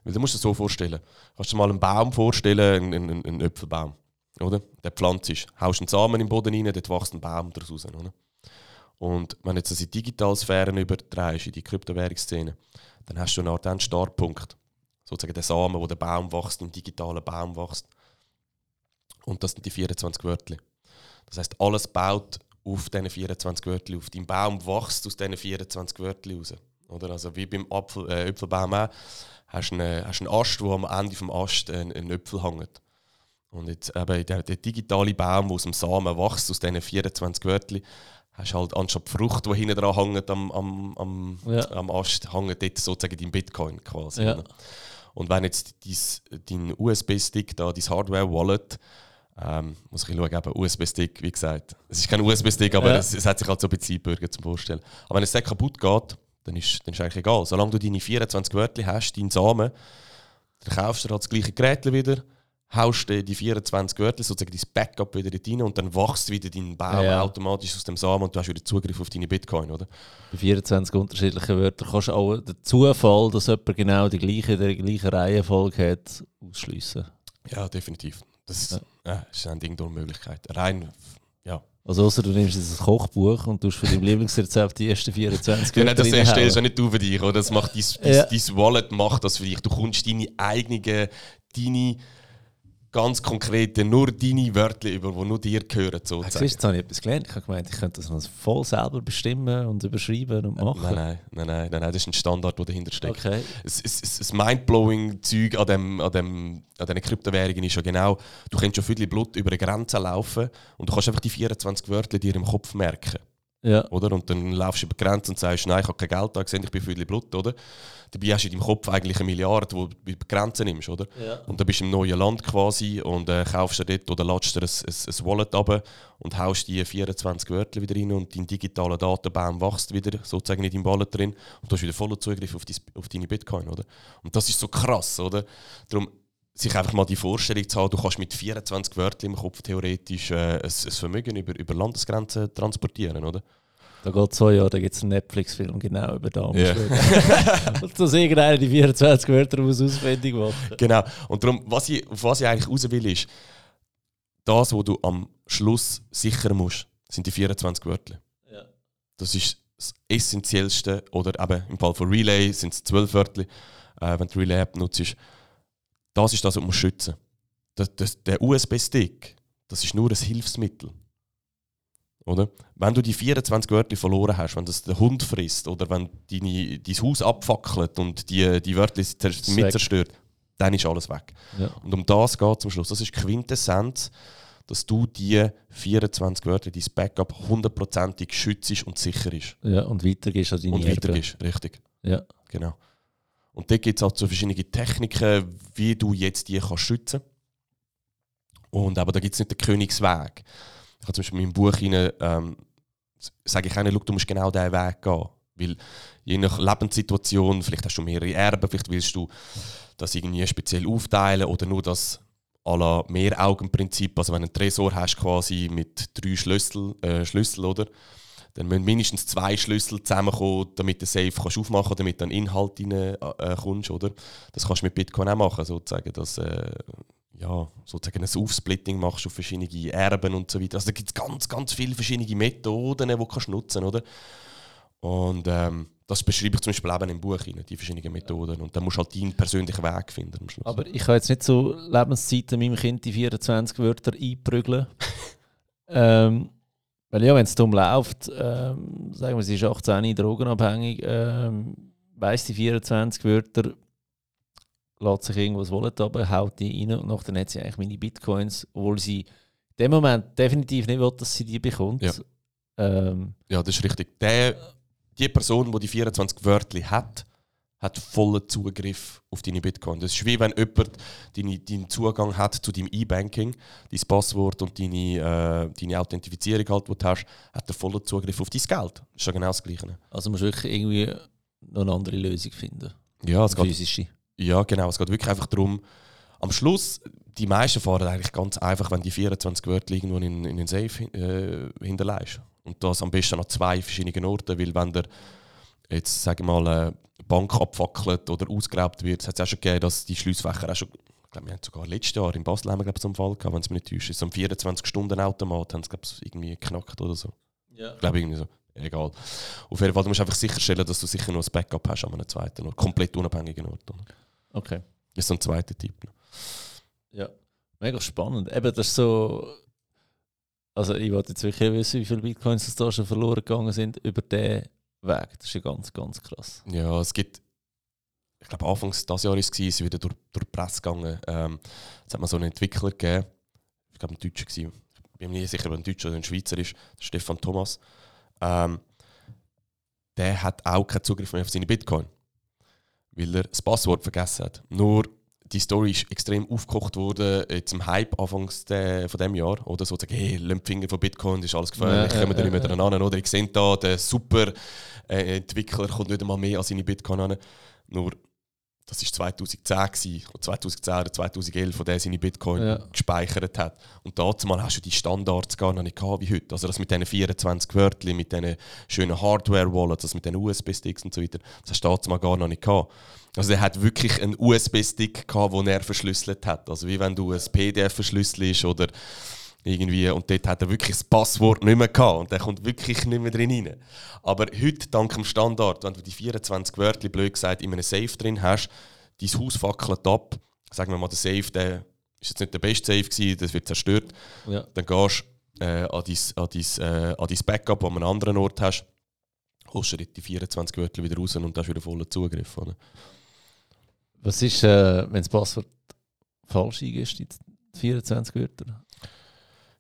Weil du musst dir so vorstellen. Kannst du dir mal einen Baum vorstellen, einen, einen, einen Äpfelbaum. Oder? Der pflanzt ist. Haust einen Samen den Boden rein, dort wächst ein Baum daraus raus. Oder? Und wenn du jetzt das in die Digitalsphären übertreibst, in die Kryptowährungsszene, dann hast du eine Art Startpunkt. Sozusagen der Samen, wo der Baum wächst, im digitalen Baum wächst. Und das sind die 24 Wörter. Das heißt, alles baut auf diesen 24 Wörter auf. Dein Baum wächst aus diesen 24 Wörter raus. Oder? Also wie beim Apfel, äh, Äpfelbaum auch, hast du einen, hast einen Ast, wo am Ende vom Ast ein, ein Äpfel hängt. Und jetzt eben der, der digitale Baum, der aus dem Samen wächst, aus diesen 24 Wörtern, hast halt anstatt die Frucht, die hinten dran hängt am, am, am, Ja. am Ast, hängt dort sozusagen dein Bitcoin quasi. Ja. Und wenn jetzt dein USB-Stick, da, dein Hardware-Wallet, ähm, muss ich schauen, eben USB-Stick, wie gesagt. Es ist kein USB-Stick, aber Ja. es, es hat sich halt so ein bisschen Zeitbürger zum Vorstellen. Aber wenn es der kaputt geht, dann ist, dann ist eigentlich egal. Solange du deine 24 Wörter hast, deinen Samen, dann kaufst du halt das gleiche Gerät wieder, haust die 24 Wörter, sozusagen dein Backup wieder rein und dann wächst wieder dein Baum Ja. automatisch aus dem Samen und du hast wieder Zugriff auf deine Bitcoin, oder? Bei 24 unterschiedlichen Wörtern kannst du auch den Zufall, dass jemand genau die gleiche, die gleiche Reihenfolge hat, ausschliessen. Ja, definitiv. Das Ja. Ja. ist ein Ding durch Möglichkeit. Rein, ja. Also außer du nimmst jetzt ein Kochbuch und tust für dein Lieblingsrezept die ersten 24 Genau, das Wörter erstellst ja nicht du für dich, oder? Das macht dein, dein, Ja. dein Wallet macht das für dich. Du kommst deine eigenen, deine ganz konkrete, nur deine Wörter über, die nur dir gehören, sozusagen. siehst du, jetzt habe ich etwas gelernt. Ich habe gemeint, ich könnte das noch voll selber bestimmen und überschreiben und machen. Nein, nein, nein, nein, nein, nein, das ist ein Standard, der dahinter steckt. Okay. Das, das, das, das mindblowing Zeug an, dem, an, dem, an diesen Kryptowährungen ist ja genau, du kannst schon viel Blut über eine Grenze laufen und du kannst einfach die 24 Wörter dir im Kopf merken. Ja. Oder? Und dann laufst du über die Grenze und sagst, nein, ich habe kein Geld da gesehen, ich bin viel Blut, oder? Dabei hast du in deinem Kopf eigentlich eine Milliarde, die du über die Grenze nimmst, oder? Ja. Und dann bist du im neuen Land quasi und äh, kaufst dir dort oder ladest dir ein, ein, ein Wallet ab und haust die 24 Wörter wieder rein und dein digitaler Datenbaum wächst wieder sozusagen in deinem Wallet drin und du hast wieder vollen Zugriff auf, dein, auf deine Bitcoin, oder? Und das ist so krass, oder? Darum sich einfach mal die Vorstellung zu haben, du kannst mit 24 Wörtern im Kopf theoretisch äh, ein, ein Vermögen über, über Landesgrenzen transportieren, oder? Da geht so, ja, da gibt es einen Netflix-Film genau über da. Ja. und [LAUGHS] dass irgendeiner die 24 Wörter muss auswendig machen. Genau. Und darum, was ich, auf was ich eigentlich raus will, ist, das, was du am Schluss sichern musst, sind die 24 Wörter. Ja. Das ist das Essentiellste. Oder eben im Fall von Relay sind es 12 Wörter, äh, wenn du Relay-App nutzt. Das ist das, was du musst schützen das, das, Der USB-Stick, das ist nur ein Hilfsmittel. Oder? Wenn du die 24 Wörter verloren hast, wenn das der Hund frisst oder wenn deine, dein Haus abfackelt und die, die Wörter mit zerstört, dann ist alles weg. Ja. Und um das geht es zum Schluss. Das ist Quintessenz, dass du die 24 Wörter, dein Backup, hundertprozentig schützt und sicher ist. ja, und weiter gehst du an deine Und weitergehst, richtig. Ja. Genau. Und da gibt es auch so verschiedene Techniken, wie du jetzt die kannst schützen Und aber da gibt es nicht den Königsweg. Ich habe zum Beispiel in meinem Buch rein, ähm, sage ich auch, du musst genau diesen Weg gehen. Weil je nach Lebenssituation, vielleicht hast du mehrere Erben, vielleicht willst du das irgendwie speziell aufteilen oder nur das à la Mehraugenprinzip, also wenn du einen Tresor hast quasi mit drei Schlüssel, äh, Schlüssel oder? Dann müssen mindestens zwei Schlüssel zusammenkommen, damit du Safe kannst aufmachen kannst, damit dann Inhalt rein äh, oder? Das kannst du mit Bitcoin auch machen, sozusagen, dass äh, ja, sozusagen ein Aufsplitting machst auf verschiedene Erben und so weiter. Also da gibt es ganz, ganz viele verschiedene Methoden, die du kannst nutzen oder? Und ähm, das beschreibe ich zum Beispiel eben im Buch, rein, die verschiedenen Methoden. Und dann musst du halt deinen persönlichen Weg finden am Schluss. Aber ich kann jetzt nicht so Lebenszeiten meinem Kind die 24 Wörter einprügeln. [LAUGHS] ähm, weil ja, wenn es dumm läuft, ähm, sagen wir, sie ist 18, drogenabhängig, ähm, weiss die 24 Wörter, lässt sich irgendwo das Wallet ab, haut die rein und nachher hat sie eigentlich meine Bitcoins, obwohl sie in dem Moment definitiv nicht will, dass sie die bekommt. Ja. Ähm, Ja, das ist richtig. Der, die Person, die die 24 Wörter hat, hat vollen Zugriff auf deine Bitcoin. Das ist wie wenn jemand deine, deinen Zugang hat zu deinem E-Banking, dein Passwort und deine, äh, deine Authentifizierung, halt, die du hast, hat er vollen Zugriff auf dein Geld. Das ist ja genau das Gleiche. also musst du wirklich irgendwie noch eine andere Lösung finden. Ja, es geht, Physische. Ja, genau. Es geht wirklich einfach darum, am Schluss, die meisten fahren eigentlich ganz einfach, wenn die 24 Wörter irgendwo in, in den Safe äh, hinterlegst. Und das am besten an zwei verschiedenen Orten, weil wenn der jetzt, sagen wir mal, eine Bank abfackelt oder ausgeraubt wird, es hat es auch schon gegeben, dass die Schließfächer auch schon, ich glaube, wir haben sogar letztes Jahr in Basel haben wir, glaube ich, so einen Fall gehabt, wenn es mir nicht täuscht, so ein 24-Stunden-Automat haben sie, glaube ich, irgendwie geknackt oder so. Ja. Ich glaube, irgendwie so. Egal. Auf jeden Fall, du musst einfach sicherstellen, dass du sicher noch ein Backup hast an einem zweiten Ort. Komplett unabhängigen Ort. oder? Okay. Das ist so ein zweiter Tipp. Ja. Mega spannend. Eben, das ist so. Also, ich wollte jetzt wirklich wissen, wie viele Bitcoins das da schon verloren gegangen sind über den Weg. Das ist ja ganz, ganz krass. Ja, es gibt, ich glaube, Anfangs dieses Jahres war es wieder durch, durch die Presse gegangen. Ähm, es hat mal so einen Entwickler gegeben, ich glaube, ein Deutscher gewesen. Ich bin mir nicht sicher, ob er ein Deutscher oder ein Schweizer ist, Stefan Thomas. Ähm, der hat auch keinen Zugriff mehr auf seine Bitcoin, weil er das Passwort vergessen hat. Nur die Story ist extrem aufgekocht worden jetzt im Hype anfangs de, von dem Jahr oder so sagen, hey, lass Finger von Bitcoin, das ist alles gefährlich, Ja, kommen da nicht mehr dran an, oder? Ich sehe da, der super Entwickler kommt nicht einmal mehr an seine Bitcoin an. Nur das war 2010 gewesen, oder 2010 oder 2011, wo der seine Bitcoin Ja. gespeichert hat. Und dazu mal hast du die Standards gar noch nicht gehabt wie heute. Also das mit diesen 24 Wörtern, mit diesen schönen Hardware-Wallets, das mit den USB-Sticks und so weiter, das hast du dazu mal gar noch nicht gehabt. Also er hat wirklich einen USB-Stick gehabt, den er verschlüsselt hat. Also wie wenn du ein PDF verschlüsselst oder irgendwie und dort hat er wirklich das Passwort nicht mehr gehabt und der kommt wirklich nicht mehr drin rein. Aber heute, dank dem Standard, wenn du die 24 Wörter, blöd gesagt, in einem Safe drin hast, dein Haus fackelt ab, sagen wir mal, der Safe, der ist jetzt nicht der beste Safe gewesen, das wird zerstört, Ja. dann gehst du äh, an dein, an dein, äh, an dein Backup, an einem anderen Ort hast, holst du die 24 Wörter wieder raus und hast wieder vollen Zugriff. Oder? Was ist, äh, wenn das Passwort falsch eingibst, die 24 Wörter?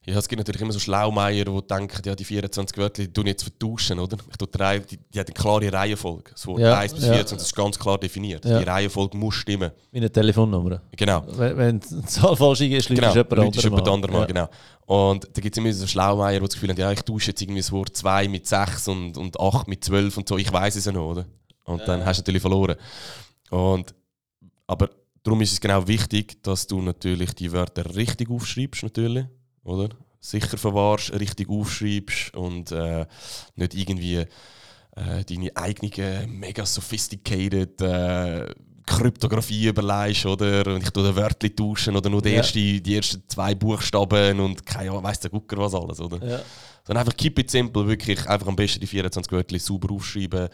Ja, es gibt natürlich immer so Schlaumeier, die denken, ja, die 24 Wörter die tun jetzt vertauschen, oder? Ich tue die, Reihe, die, die hat eine klare Reihenfolge. Das Wort Ja, 1 bis ja. 24 das ist ganz klar definiert. Ja. Die Reihenfolge muss stimmen. Wie eine Telefonnummer. Genau. Wenn, wenn die Zahl falsch eingibst, Genau, ist jemand ist anderer jemand anderer mal, Ja. genau. Und da gibt es immer so Schlaumeier, die das Gefühl haben, ja, ich tausche jetzt irgendwie das Wort 2 mit 6 und, und 8 mit 12 und so, ich weiß es ja noch, oder? Und dann Ja. hast du natürlich verloren. Und, aber darum ist es genau wichtig, dass du natürlich die Wörter richtig aufschreibst, natürlich, oder? Sicher verwahrst, richtig aufschreibst und äh, nicht irgendwie äh, deine eigene mega sophisticated äh, Kryptographie überlegst, oder? Und ich tue den Wörter tauschen oder nur die, Ja. erste, die ersten zwei Buchstaben und keine Ahnung, weiss der Gucker was alles, oder? Ja. Sondern einfach keep it simple, wirklich einfach am besten die 24 Wörter sauber aufschreiben,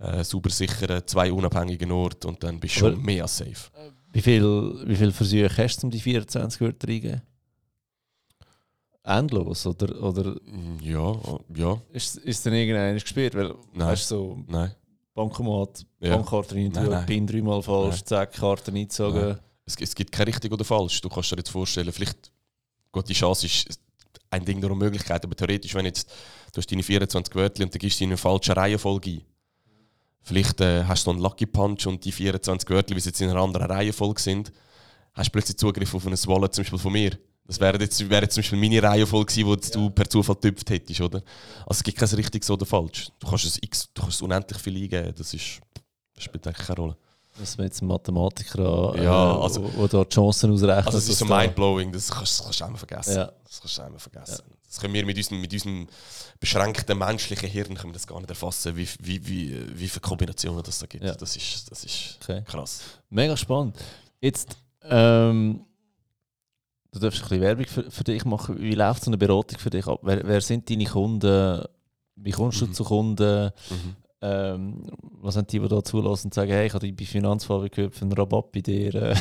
äh, sauber sichern, zwei unabhängige Orte und dann bist du schon mehr als safe. Wie viel, wie viel Versuche hast du, um die 24 Wörter eingeben? Endlos? Oder, oder Ja, ja, ist, ist dann irgendeiner gespielt? Weil, Nein. weißt so nein. Bankomat, Ja. Bankkarte rein, Nein, nein. PIN dreimal falsch, Nein. zack, Karte eingezogen. Nein. Es, es gibt kein richtig oder falsch. Du kannst dir jetzt vorstellen, vielleicht, gut, die Chance ist ein Ding der Unmöglichkeit, aber theoretisch, wenn jetzt, du hast deine 24 Wörter und dann gibst du in eine falsche Reihenfolge ein. Vielleicht äh, hast du so einen Lucky Punch und die 24 Wörter, wie sie jetzt in einer anderen Reihenfolge sind, hast du plötzlich Zugriff auf ein Wallet, zum Beispiel von mir. Das wäre jetzt, wäre jetzt zum Beispiel meine Reihenfolge gewesen, die jetzt du per Zufall getüpft hättest, oder? Also es gibt kein richtiges oder falsch. Du kannst es, x, du kannst es unendlich viel eingeben, das, ist, das spielt eigentlich keine Rolle. Müssen wir jetzt einen Mathematiker an, Ja, äh, also- die Chancen ausrechnet. Also es ist so dass mindblowing, das kannst, das kannst du einmal vergessen. Ja. Das kannst du einmal vergessen. Das können wir mit unserem, mit unserem beschränkten menschlichen Hirn können wir das gar nicht erfassen, wie, wie, wie, wie viele Kombinationen das da gibt. Ja. Das ist, das ist Okay. krass. Mega spannend. Jetzt, ähm, du darfst ein bisschen Werbung für, für dich machen. Wie läuft so eine Beratung für dich ab? Wer, wer sind deine Kunden? Wie kommst du Mhm. zu Kunden? Mhm. Ähm, was sind die, die da zulassen und sagen, hey, ich habe dich bei Finanzfabrik gehört für einen Rabatt bei dir? [LAUGHS]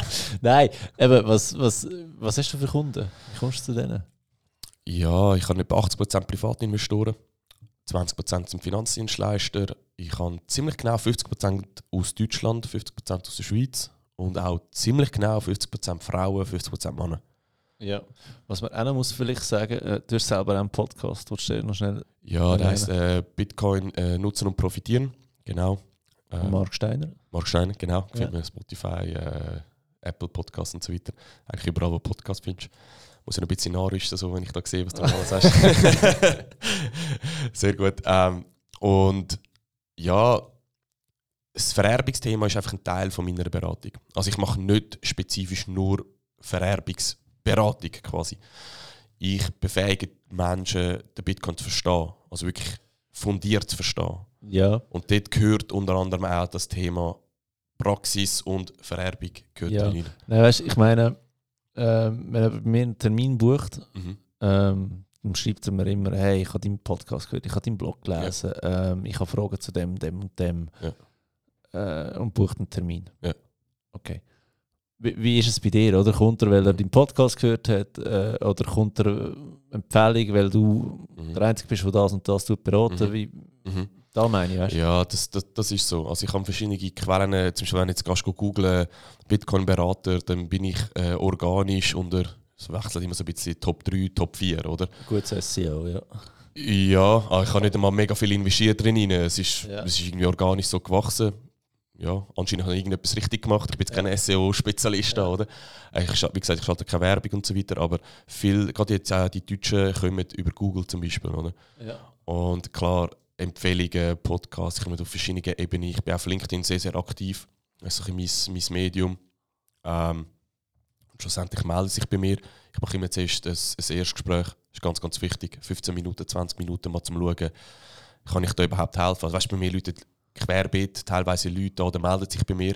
[LAUGHS] Nein, eben, was, was, was hast du für Kunden? Wie kommst du zu denen? Ja, ich habe etwa 80% Privatinvestoren, 20% sind Finanzdienstleister. Ich habe ziemlich genau 50% aus Deutschland, 50% aus der Schweiz und auch ziemlich genau 50% Frauen, 50% Männer. Ja. Was man auch noch muss vielleicht sagen, äh, du hast selber einen Podcast, willst du dir noch schnell Ja, der heißt äh, Bitcoin äh, nutzen und profitieren. Genau. Äh, von Mark Steiner? Mark Steiner, genau. Findet Ja. man Spotify, äh, Apple Podcasts und so weiter. Eigentlich überall, wo Podcast findest. Muss ja ein bisschen nachrüsten, so, wenn ich da sehe, was du alles hast. [LAUGHS] [LAUGHS] Sehr gut. Ähm, und ja, das Vererbungsthema ist einfach ein Teil von meiner Beratung. Also ich mache nicht spezifisch nur Vererbungsberatung quasi. Ich befähige Menschen, den Bitcoin zu verstehen. Also wirklich fundiert zu verstehen. Ja. Und dort gehört unter anderem auch das Thema Praxis und Vererbung gehört Ja. rein. Nein, weißt, ich meine, ähm, wenn bei mir einen Termin bucht, Mhm. ähm, dann schreibt er mir immer, hey, ich habe deinen Podcast gehört, ich habe deinen Blog gelesen, ähm, ich habe Fragen zu dem, dem und dem. Äh, und bucht einen Termin. Ja. Okay. Wie, wie ist es bei dir? Oder kommt er, weil er deinen Podcast gehört hat? Äh, oder kommt er äh, Empfehlung, weil du Mhm. der Einzige bist, der das und das tut beraten? Mhm. Wie, Mhm. da meine ich, weißt du? Ja, das, das, das ist so. Also ich habe verschiedene Quellen, zum Beispiel wenn jetzt gehst, googlen Bitcoin-Berater, dann bin ich äh, organisch unter, es wechselt immer so ein bisschen Top 3, Top 4, oder? Gutes SEO, ja. Ja, aber ich habe nicht einmal mega viel investiert drin. Es ist, Ja. es ist irgendwie organisch so gewachsen. Ja, anscheinend habe ich irgendetwas richtig gemacht. Ich bin jetzt kein SEO-Spezialist, da, oder? Ich, wie gesagt, ich schalte keine Werbung und so weiter, aber viel, gerade jetzt auch die Deutschen kommen über Google zum Beispiel, oder? ja. Und klar, Empfehlungen, Podcasts, ich komme auf verschiedenen Ebenen. Ich bin auf LinkedIn sehr, sehr aktiv. Das ist ein mein, mein Medium. Ähm, schlussendlich melden sich bei mir. Ich mache immer zuerst ein, ein Erstgespräch. Das ist ganz, ganz wichtig. 15 Minuten, 20 Minuten mal zum Schauen, kann ich da überhaupt helfen. Also, weißt du, bei mir Leute querbeet, teilweise Leute oder melden sich bei mir,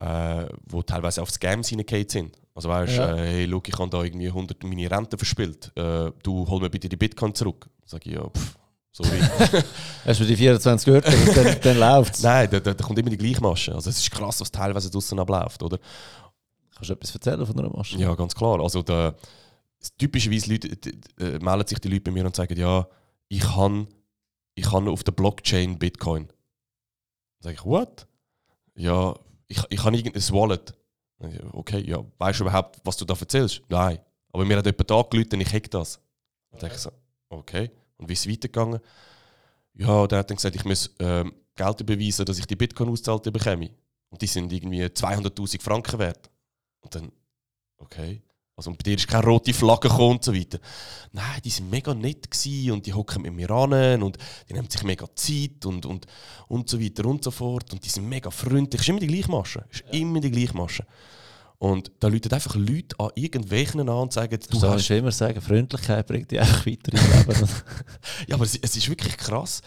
äh, wo teilweise auf Scams hineingefallen sind. Also weißt du, Ja. äh, hey, look, ich habe da irgendwie 100 meine Rente verspielt. Äh, du hol mir bitte die Bitcoin zurück. Sag ich, ja, pff, sorry. [LAUGHS] Hast du die 24 gehört? dann, dann läuft es. [LAUGHS] Nein, da, da, da kommt immer die gleiche Masche. Also es ist krass, was teilweise draußen abläuft, oder? Kannst du etwas erzählen von einer Maschine? Ja, ganz klar. Also da, typischerweise Leute, d- d- äh, melden sich die Leute bei mir und sagen, ja, ich habe ich han auf der Blockchain Bitcoin. Sage ich, what? Ja, ich, ich habe irgendein Wallet. Okay, ja, weißt du überhaupt, was du da erzählst? Nein. Aber mir hat jemand angerufen und ich hack das. Dann denke ich so, okay. Und wie ist es weitergegangen? Ja, der hat dann gesagt, ich muss ähm, Geld beweisen, dass ich die Bitcoin auszahlt bekomme. Und die sind irgendwie 200'000 Franken wert. Und dann, okay. Also und bei dir ist keine rote Flagge gekommen und so weiter. Nein, die sind mega nett gewesen und die hocken mit mir an und die nehmen sich mega Zeit und, und, und so weiter und so fort. Und die sind mega freundlich. Es ist immer die gleiche Masche. Es ist immer die gleiche Masche. Und da läuten einfach Leute an irgendwelchen an und sagen, Du du hast immer sagen, Freundlichkeit bringt dich einfach weiter im Leben. [LAUGHS] Ja, aber es, es ist wirklich krass.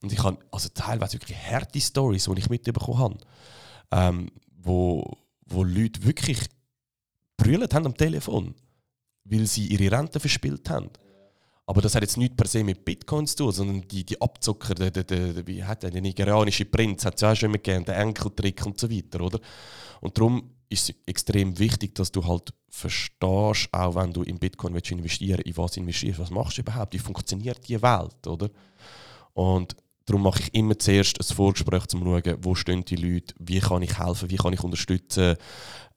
Und ich habe also teilweise wirklich harte Stories, die ich mitbekommen habe, ähm, wo, wo Leute wirklich brüllt haben am Telefon, weil sie ihre Rente verspielt haben. Aber das hat jetzt nichts per se mit Bitcoins zu tun, sondern die, die Abzocker, der, der, der, wie hat der, der nigerianische Prinz, hat es auch schon immer gegeben, der Enkeltrick und so weiter, oder? Und darum ist es extrem wichtig, dass du halt verstehst, auch wenn du in Bitcoin willst investieren in was investierst, was machst du überhaupt, wie funktioniert die Welt, oder? Und darum mache ich immer zuerst ein Vorgespräch, um zu schauen, wo stehen die Leute, wie kann ich helfen, wie kann ich unterstützen,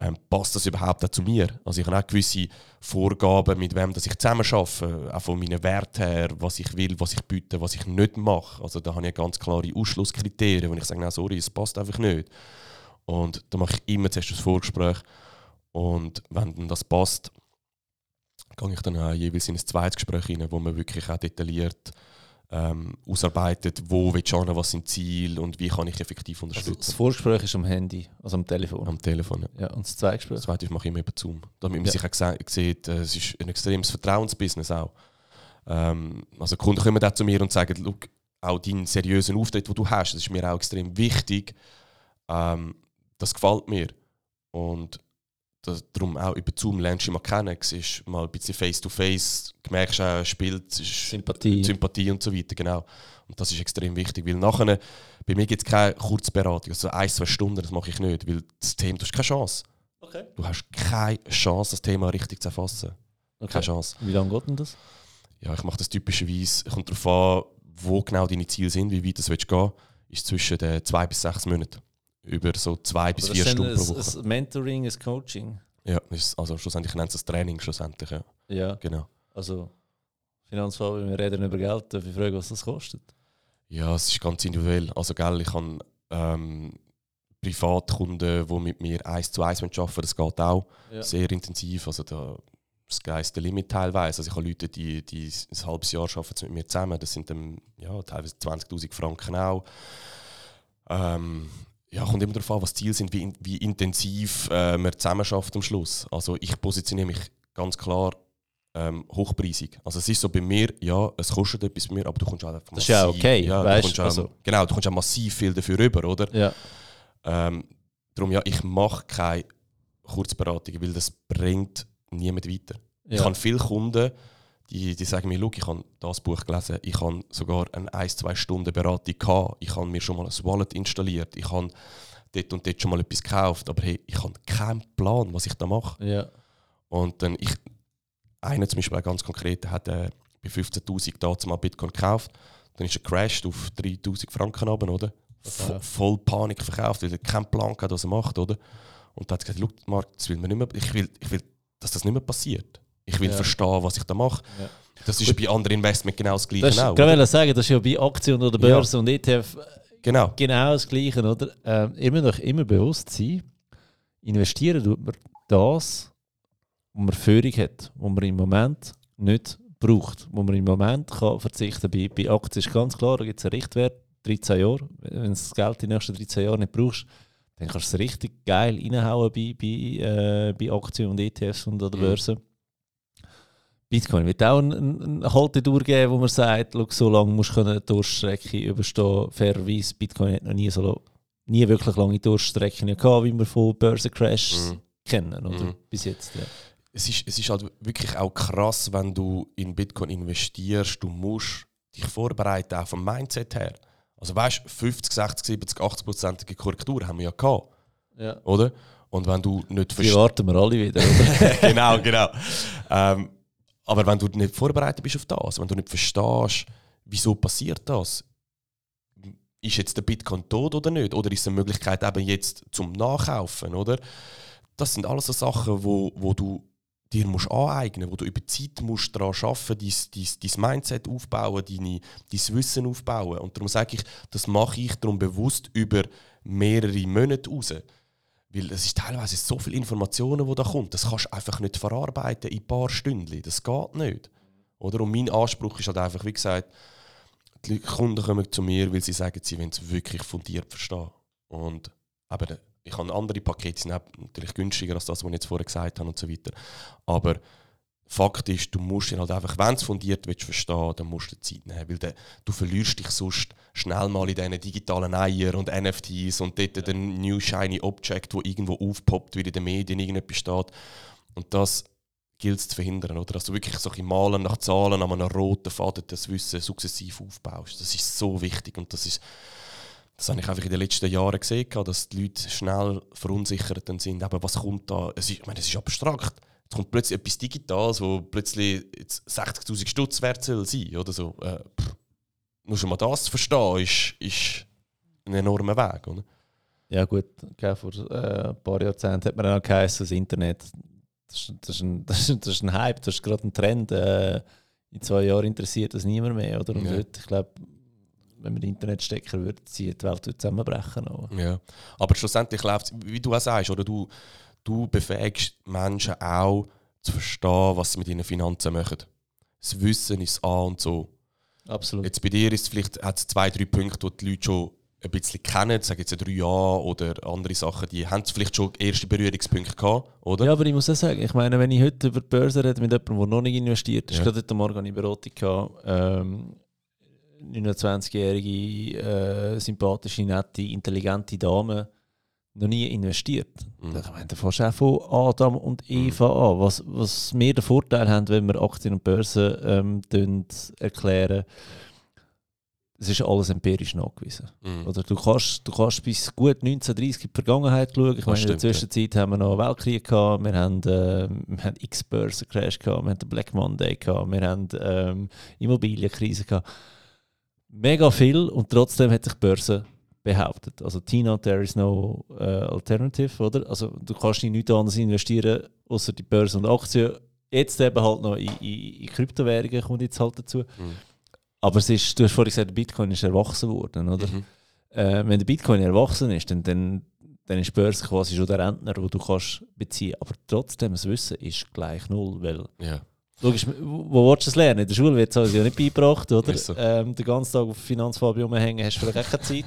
ähm, passt das überhaupt auch zu mir? Also ich habe auch gewisse Vorgaben, mit wem dass ich zusammen arbeite, auch von meinen Werten her, was ich will, was ich biete, was ich nicht mache. Also da habe ich ganz klare Ausschlusskriterien, wo ich sage, nein, sorry, es passt einfach nicht. Und da mache ich immer zuerst ein Vorgespräch und wenn dann das passt, gehe ich dann auch jeweils in ein zweites Gespräch rein, wo man wirklich auch detailliert ähm, ausarbeitet, wo will ich hin, was sind Ziele und wie kann ich effektiv Also, das unterstützen. Vorgespräch ist am Handy, also am Telefon. Am Telefon. Ja. Ja, und das Zweitgespräch? Das zweite mache ich immer über Zoom. Damit man Ja. sich auch sieht, äh, es ist ein extremes Vertrauensbusiness auch. Ähm, also Kunden kommen auch zu mir und sagen, Look, auch deinen seriösen Auftritt, den du hast, das ist mir auch extrem wichtig. Ähm, das gefällt mir. Und das, darum auch über Zoom lernst du mal kennen. Es ist mal ein bisschen face-to-face, du merkst auch, er spielt, Sympathie. Sympathie und so weiter, genau. Und das ist extrem wichtig, weil nachher, bei mir gibt es keine Kurzberatung, also ein, zwei Stunden, das mache ich nicht, weil das Thema, du hast keine Chance. Okay. Du hast keine Chance, das Thema richtig zu erfassen. okay. Keine Chance. Wie lange geht denn das? Ja, ich mache das typischerweise, kommt darauf an, wo genau deine Ziele sind, wie weit das willst gehen ist zwischen den zwei bis sechs Monaten. Über so zwei bis vier das ist Stunden pro Woche. Ein Mentoring, ein Coaching. Ja, ist, also schlussendlich nennt es das Training, schlussendlich, ja. Ja, Genau. also Finanzfall, wir reden über Geld, darf ich fragen, was das kostet? Ja, es ist ganz individuell. Also, gell, ich habe ähm, Privatkunden, die mit mir eins zu eins arbeiten wollen. Das geht auch Ja. sehr intensiv. Also, da Sky is the limit teilweise. Also, ich habe Leute, die, die ein halbes Jahr arbeiten mit mir zusammen. Das sind dann ja, teilweise 20.000 Franken auch. Ähm, ja, kommt immer darauf an, was die Ziele sind, wie, in- wie intensiv äh, man zusammen schafft am Schluss. Also ich positioniere mich ganz klar ähm, hochpreisig. Also es ist so bei mir, ja, es kostet etwas bei mir, aber du kommst auch einfach Das ist ja okay, ja, weißt, du kommst auch, also- Genau, du kommst auch massiv viel dafür rüber, oder? Ja. Ähm, darum, ja, ich mache keine Kurzberatungen, weil das bringt niemand weiter. Ich Ja. habe viele Kunden, die, die sagen mir, «Schau, ich habe das Buch gelesen, ich habe sogar eine 1-2 Stunden Beratung gehabt, ich habe mir schon mal ein Wallet installiert, ich habe dort und dort schon mal etwas gekauft, aber hey, ich habe keinen Plan, was ich da mache. ja. Und dann, ich, einer zum Beispiel ganz konkret, hat äh, bei 15'000 damals mal Bitcoin gekauft, dann ist er crashed auf 3'000 Franken runter, oder? Vo- Ja. Voll Panik verkauft, weil er keinen Plan hat, was er macht, oder? Und dann hat er gesagt, «Schau, Marc, das will mir nicht mehr, ich, will, ich will, dass das nicht mehr passiert. Ich will Ja. verstehen, was ich da mache. Ja. Das ist bei anderen Investments genau das Gleiche Das ist, auch. oder? wollte sagen, das ist ja bei Aktien oder. Börse und ETF Genau. genau das Gleiche, oder? Ähm, ihr müsst euch immer bewusst sein, investieren tut man das, wo man Führung hat, wo man im Moment nicht braucht, wo man im Moment kann verzichten kann. Bei, bei Aktien ist ganz klar, da gibt es einen Richtwert, 13 Jahre. Wenn du das Geld die nächsten 13 Jahre nicht brauchst, dann kannst du es richtig geil reinhauen bei, bei, äh, bei Aktien und ETFs und an der Mhm. Börse. Bitcoin wird auch eine, eine Haltetour geben, wo man sagt, schau, so lange musst du eine Durchstrecke überstehen. Fairerweise, Bitcoin hat noch nie so nie wirklich lange Durchstrecken gehabt, wie wir von Börsencrashs Mhm. kennen, oder? Mhm. Bis jetzt. Ja. es ist, es ist halt wirklich auch krass, wenn du in Bitcoin investierst, du musst dich vorbereiten, auch vom Mindset her. Also weißt du, 50, 60, 70, 80 prozentige Korrektur haben wir ja gehabt, Ja. oder? Und wenn du nicht Die verstehst. warten wir alle wieder, oder? [LAUGHS] genau, genau. Ähm, aber wenn du nicht vorbereitet bist auf das, wenn du nicht verstehst, wieso passiert das, ist jetzt der Bitcoin tot oder nicht? Oder ist es eine Möglichkeit eben jetzt zum Nachkaufen, oder? Das sind alles so Sachen, wo, wo du dir musst aneignen wo du über Zeit musst daran arbeiten musst, dein, dein, dein Mindset aufbauen, deine, dein Wissen aufbauen. Und darum sage ich, das mache ich darum bewusst über mehrere Monate raus. Weil es ist teilweise so viel Informationen, die da kommt. Das kannst du einfach nicht verarbeiten in ein paar Stunden. Das geht nicht. Oder? Und mein Anspruch ist halt einfach, wie gesagt, die Kunden kommen zu mir, weil sie sagen, sie wollen es wirklich fundiert verstehen. Und aber ich habe andere Pakete, die sind natürlich günstiger als das, was ich jetzt vorher gesagt habe und so weiter. Aber Fakt ist, du musst ihn halt einfach, wenn es fundiert willst, verstehen, dann musst du Zeit nehmen. Weil der, du verlierst dich sonst schnell mal in diesen digitalen Eier und NFTs und dort der New Shiny Object, wo irgendwo aufpoppt, wie in den Medien irgendetwas steht. Und das gilt es zu verhindern. Oder? Dass du wirklich so ein Malen nach Zahlen an einem roten Faden das Wissen sukzessiv aufbaust. Das ist so wichtig und das ist das habe ich einfach in den letzten Jahren gesehen, dass die Leute schnell verunsichert sind. Aber was kommt da? Es ist, ich meine, es ist abstrakt. Es kommt plötzlich etwas Digitales, wo plötzlich jetzt 60'000 Stutz wert soll sein oder so. Äh, pff, nur schon mal das zu verstehen, ist, ist ein enormer Weg. Oder? Ja gut, okay, vor äh, ein paar Jahrzehnten hat man auch geheißen, das Internet, das ist, das ist, ein, das [LAUGHS] das ist ein Hype, das ist gerade ein Trend. Äh, in zwei Jahren interessiert das niemand mehr. Oder? Und Ja. heute, ich glaube, wenn man Internetstecker würde ziehen, die Welt würde zusammenbrechen. Aber. Ja. Aber schlussendlich läuft wie du auch sagst, oder du, du befähigst Menschen auch zu verstehen, was sie mit ihren Finanzen machen. Das Wissen ist A und so. Absolut. Jetzt bei dir ist es vielleicht hat's zwei, drei Punkte, die die Leute schon ein bisschen kennen, sagen jetzt drei Jahre oder andere Sachen, die haben vielleicht schon erste Berührungspunkte gehabt, oder? Ja, aber ich muss auch sagen, ich meine, wenn ich heute über die Börse rede mit jemandem, der noch nicht investiert ist, Ja. gerade heute Morgen eine Beratung gehabt, ähm, 29-jährige, äh, sympathische, nette, intelligente Dame, noch nie investiert. Mhm. Ich meine, da fängst du auch von Adam und Eva an. Was, was wir den Vorteil haben, wenn wir Aktien und Börsen ähm, erklären, es ist alles empirisch nachgewiesen. Mhm. Oder du kannst, du kannst bis gut 1930 in die Vergangenheit schauen. Ich meine, in der ja. Zwischenzeit haben wir noch einen Weltkrieg gehabt, wir haben, äh, wir haben X-Börsen-Crash gehabt, wir haben den Black Monday gehabt, wir haben ähm, Immobilienkrise gehabt. Mega viel und trotzdem hat sich die Börse behauptet. Also Tina, there is no äh, alternative, oder? Also du kannst in nichts anderes investieren, außer die Börse und Aktien. Jetzt eben halt noch in, in, in Kryptowährungen kommt jetzt halt dazu. Mhm. Aber es ist, du hast vorhin gesagt, der Bitcoin ist erwachsen worden, oder? Mhm. äh, wenn der Bitcoin erwachsen ist, dann, dann, dann ist die Börse quasi schon der Rentner, den du kannst beziehen Aber trotzdem, das Wissen ist gleich null, weil Ja. logisch, wo, willst du es lernen? In der Schule wird es ja nicht beigebracht, oder? Ähm, den ganzen Tag auf Finanzfabio rumhängen hast du vielleicht auch keine Zeit.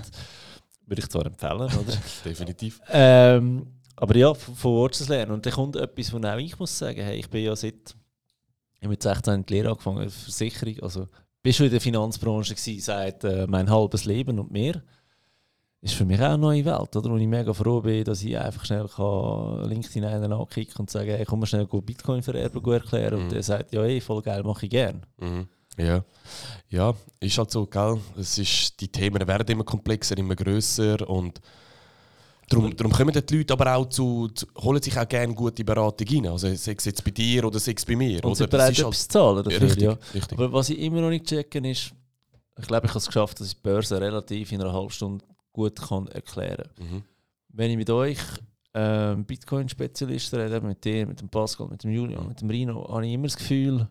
Würde ich zwar empfehlen, oder? [LAUGHS] Definitiv. Ähm, aber ja, von zu lernen. Und dann kommt etwas, wo auch ich muss sagen, hey, ich bin ja seit ich mit 16 die Lehre angefangen, Versicherung, also bist schon in der Finanzbranche gewesen, seit äh, mein halbes Leben und mehr. Ist für mich auch eine neue Welt, oder? Und ich mega froh bin, dass ich einfach schnell kann LinkedIn einen ankicken und sagen, hey, komm mal schnell Bitcoin vererben erklären. Mhm. Und er sagt, ja, hey, voll geil, mache ich gern. Mhm. Ja. ja, ist halt so, gell? Es ist, die Themen werden immer komplexer, immer grösser und Darum, darum kommen die Leute aber auch zu, zu, holen sich auch gerne gute Beratung rein. Also sei es jetzt bei dir oder sei es bei mir. Und oder? sie bereit, etwas halt, zu zahlen dafür, richtig, ja. Richtig. Aber was ich immer noch nicht checken ist, ich glaube, ich habe es geschafft, dass ich die Börse relativ in einer halben Stunde gut kann erklären kann. Mhm. Wenn ich mit euch ähm, Bitcoin-Spezialisten rede, mit dir, mit dem Pascal, mit dem Julian, mit dem Rino, habe ich immer das Gefühl,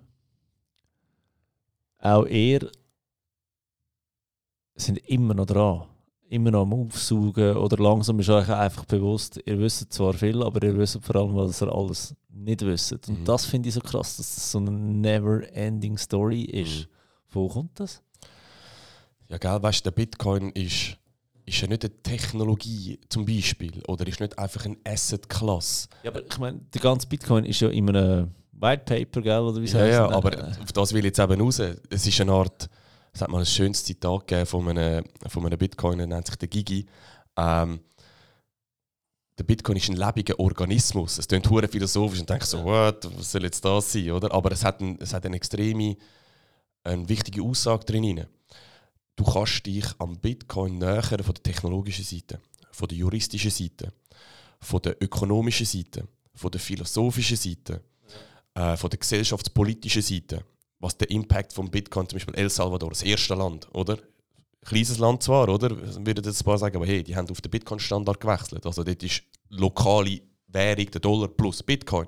auch ihr sind immer noch dran. Immer noch am Aufsaugen oder langsam ist euch einfach bewusst, ihr wisst zwar viel, aber ihr wisst vor allem, was ihr alles nicht wisst. Und mhm. das finde ich so krass, dass das so eine never-ending Story ist. Mhm. Wo kommt das? Ja, gell, weißt du, der Bitcoin ist, ist ja nicht eine Technologie zum Beispiel oder ist nicht einfach ein Asset-Class. Ja, aber ich meine, der ganze Bitcoin ist ja in einem White Paper, gell, oder wie Ja, ja, aber auf das will ich jetzt eben raus. Es ist eine Art, es hat mal ein schönes Zitat gegeben von einem, von einem Bitcoin, der nennt sich der Gigi. Ähm, der Bitcoin ist ein lebendiger Organismus. Es klingt hure philosophisch und denkt so, what, was soll jetzt das sein, oder? Aber es hat, ein, es hat eine extreme, eine wichtige Aussage drin. Du kannst dich am Bitcoin nähern von der technologischen Seite, von der juristischen Seite, von der ökonomischen Seite, von der philosophischen Seite äh, von der gesellschaftspolitischen Seite, was der Impact von Bitcoin, zum Beispiel El Salvador, das erste Land, oder? Kleines Land zwar, oder? Würden jetzt ein paar sagen, aber hey, die haben auf den Bitcoin-Standard gewechselt. Also dort ist lokale Währung der Dollar plus Bitcoin.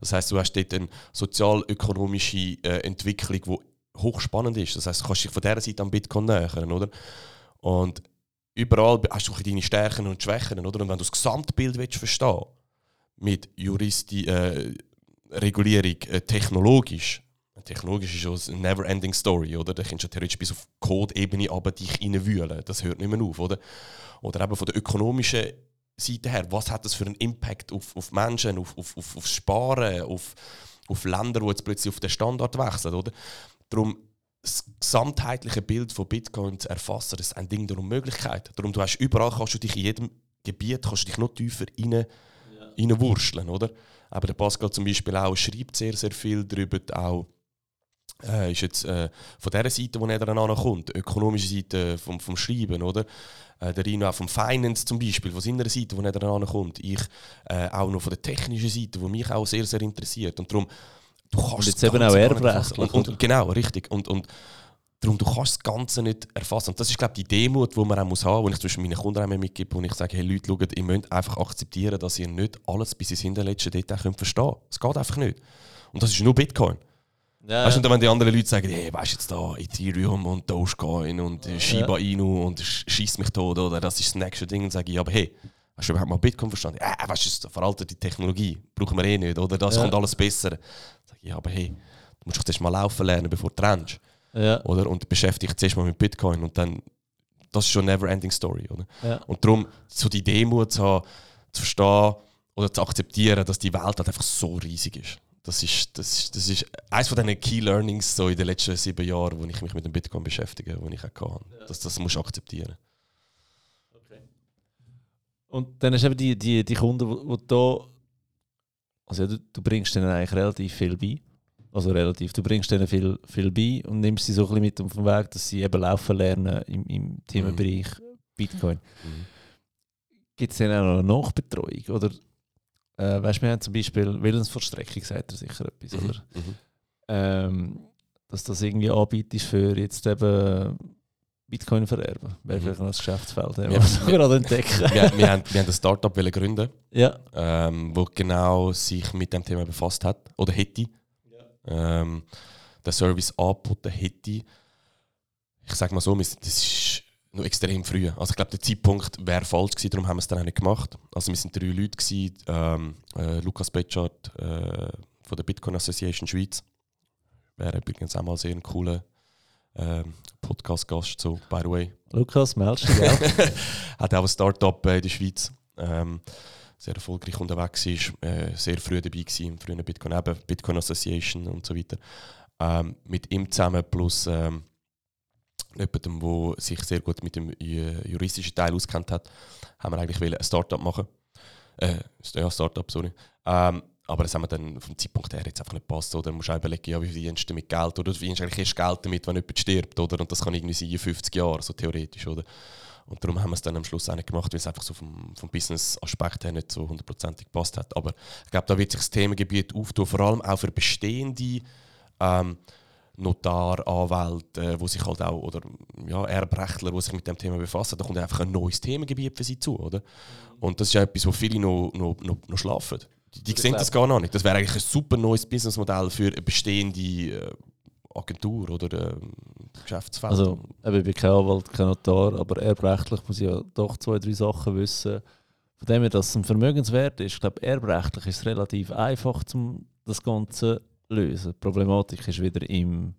Das heißt, du hast dort eine sozial-ökonomische äh, Entwicklung, die hochspannend ist. Das heißt, du kannst dich von dieser Seite an Bitcoin nähern, oder? Und überall hast du deine Stärken und Schwächen, oder? Und wenn du das Gesamtbild willst verstehen mit Juristi, äh, Regulierung äh, technologisch, technologisch ist es eine never-ending Story, oder? Da kannst du theoretisch bis auf Code-Ebene aber dich reinwühlen. Das hört nicht mehr auf, oder? Oder eben von der ökonomischen Seite her, was hat das für einen Impact auf, auf Menschen, auf, auf, auf, auf Sparen, auf, auf Länder, die jetzt plötzlich auf den Standard wechseln, oder? Darum das gesamtheitliche Bild von Bitcoin zu erfassen, das ist ein Ding der Unmöglichkeit. Darum du hast überall kannst du dich in jedem Gebiet kannst du dich noch tiefer rein, ja. reinwurschteln, oder? Aber der Pascal zum Beispiel auch schreibt sehr, sehr viel darüber, auch äh, ist jetzt äh, von der Seite, wo er dann kommt, die ökonomische Seite vom, vom Schreiben, oder? Äh, der Rino auch vom Finance zum Beispiel, von seiner Seite, wo er dann kommt. Ich äh, auch noch von der technischen Seite, die mich auch sehr, sehr interessiert. Und darum, du kannst und jetzt eben auch erbrechtlich. Und, und, genau, richtig. Und, und darum, du kannst das Ganze nicht erfassen. Und das ist, glaube ich, die Demut, die man auch muss haben muss, die ich zwischen meinen Kunden auch mitgebe, wo ich sage, hey Leute, schaut, ihr müsst einfach akzeptieren, dass ihr nicht alles bis ins hinterletzte Detail könnt verstehen könnt. Es geht einfach nicht. Und das ist nur Bitcoin. Ja, weißt du, wenn die anderen Leute sagen, hey, weißt du jetzt da, Ethereum und Dogecoin und Shiba Inu und schießt mich tot oder das ist das nächste Ding, und sage ich, aber hey, hast du überhaupt mal Bitcoin verstanden? Ja, äh, weißt du, das veraltete Technologie, brauchen wir eh nicht, oder das ja. kommt alles besser. Sag ich, ja, aber hey, du musst doch zuerst mal laufen lernen, bevor du rennst. Ja. Oder? Und beschäftige dich zuerst mal mit Bitcoin und dann, das ist schon eine never-ending Story, oder? Ja. Und darum, so die Demut zu haben, zu verstehen oder zu akzeptieren, dass die Welt halt einfach so riesig ist. Das ist, das ist, das ist eines von diesen Key Learnings so in den letzten sieben Jahren, wo ich mich mit dem Bitcoin beschäftige, wo ich auch kann. Ja. Das, das musst du akzeptieren. Okay. Und dann hast du eben die, die, die Kunden, die da. Also ja, du, du, bringst denen eigentlich relativ viel bei. Also relativ. Du bringst denen viel, viel bei und nimmst sie so ein bisschen mit auf den Weg, dass sie eben laufen lernen im, im Themenbereich mhm. Bitcoin. Mhm. Gibt es dann auch noch eine Nachbetreuung? Oder äh, weißt, wir haben zum Beispiel Willensverstreckung, sagt er sicher etwas, mhm. oder? Mhm. Ähm, dass das irgendwie anbietet für jetzt eben Bitcoin vererben. Wäre mhm. vielleicht noch das Geschäftsfeld, was wir [LAUGHS] gerade entdecken. wir, wir, haben, wir haben ein Startup gründen, ja. ähm, wo genau sich mit dem Thema befasst hat oder hätte. Ähm, der Service angeboten hätte. Ich sage mal so, das ist noch extrem früh. Also ich glaube, der Zeitpunkt wäre falsch gewesen, darum haben wir es dann auch nicht gemacht. Also wir sind drei Leute gewesen, ähm, äh, Lukas Betschart äh, von der Bitcoin Association Schweiz. Wäre übrigens auch mal sehr ein cooler ähm, Podcast-Gast, so, by the way. Lukas, meldest du dich? [LAUGHS] Hat auch ein Startup äh, in der Schweiz. Ähm, sehr erfolgreich unterwegs ist, äh, sehr früh dabei war, im frühen Bitcoin, eben Bitcoin Association und so weiter. Ähm, mit ihm zusammen plus ähm, jemandem, der sich sehr gut mit dem juristischen Teil auskennt hat, haben wir eigentlich ein Startup machen. Äh, ja, Startup, sorry. Ähm, aber das haben wir dann vom Zeitpunkt her jetzt einfach nicht gepasst. Oder du musst auch überlegen, ja, wie verdienst du damit Geld? Oder du verdienst eigentlich erst Geld damit, wenn jemand stirbt. Oder? Und das kann irgendwie sein in 50 Jahren, so theoretisch. Oder? Und darum haben wir es dann am Schluss auch nicht gemacht, weil es einfach so vom, vom Business-Aspekt her nicht so hundertprozentig gepasst hat. Aber ich glaube, da wird sich das Themengebiet auftun, vor allem auch für bestehende ähm, Notar, Anwälte, wo sich halt auch, oder ja, Erbrechtler, die sich mit dem Thema befassen, da kommt einfach ein neues Themengebiet für sie zu, oder? Und das ist ja etwas, wo viele noch, noch, noch, noch schlafen. Die, die sehen das gar noch nicht. Das wäre eigentlich ein super neues Businessmodell für bestehende äh, Agentur oder äh, Geschäftsfeld. Also, ich bin kein Anwalt, kein Notar, aber erbrechtlich muss ich ja doch zwei, drei Sachen wissen. Von dem her, dass es ein Vermögenswert ist, ich glaube, erbrechtlich ist es relativ einfach, um das Ganze zu lösen. Die Problematik ist wieder im,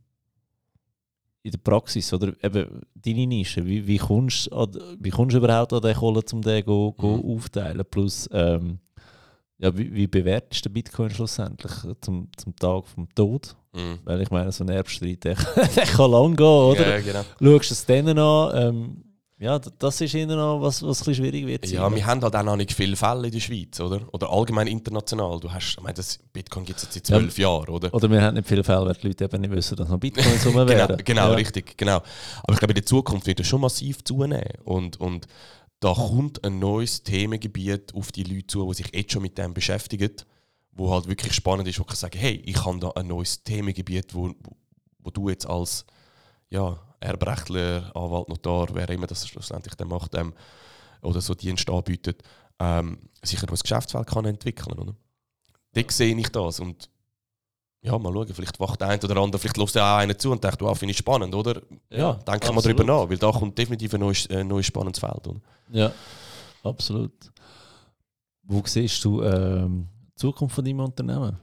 in der Praxis oder eben deine Nische. Wie, wie, kommst, wie kommst du überhaupt an den Kohle, um den go, go mhm. aufteilen? Plus, ähm, ja, wie, wie bewertest du Bitcoin schlussendlich zum, zum Tag vom Tod? Mhm. Weil ich meine, so ein Erbstreit, [LAUGHS] der, der kann lang gehen, oder? Ja, genau. Schaust du es denen an? Ähm, ja, das ist ihnen noch was, was ein schwierig wird. Ja, wir haben halt auch noch nicht viele Fälle in der Schweiz, oder? Oder allgemein international. Du hast, ich meine, das Bitcoin gibt es jetzt seit zwölf ja. Jahren, oder? Oder wir haben nicht viele Fälle, weil die Leute eben nicht wissen, dass noch Bitcoins [LAUGHS] rum wären. genau, genau ja. richtig, genau. Aber ich glaube, in der Zukunft wird es schon massiv zunehmen. Und, und da kommt ein neues Themengebiet auf die Leute zu, die sich jetzt schon mit dem beschäftigen, wo halt wirklich spannend ist, wo ich sagen, hey, ich habe da ein neues Themengebiet, wo, wo du jetzt als ja, Erbrechtler, Anwalt, Notar, wer immer das schlussendlich dann macht, ähm, oder so Dienst anbietet, ähm, sich ein neues Geschäftsfeld kann entwickeln oder? Dort sehe ich das und ja, mal schauen, vielleicht wacht der eine oder andere, vielleicht lässt ja auch einer zu und denkt, wow, finde ich spannend, oder? Ja, ja denke mal darüber nach, weil da kommt definitiv ein neues, äh, neues spannendes Feld. Oder? Ja, absolut. Wo siehst du ähm, die Zukunft von deinem Unternehmen?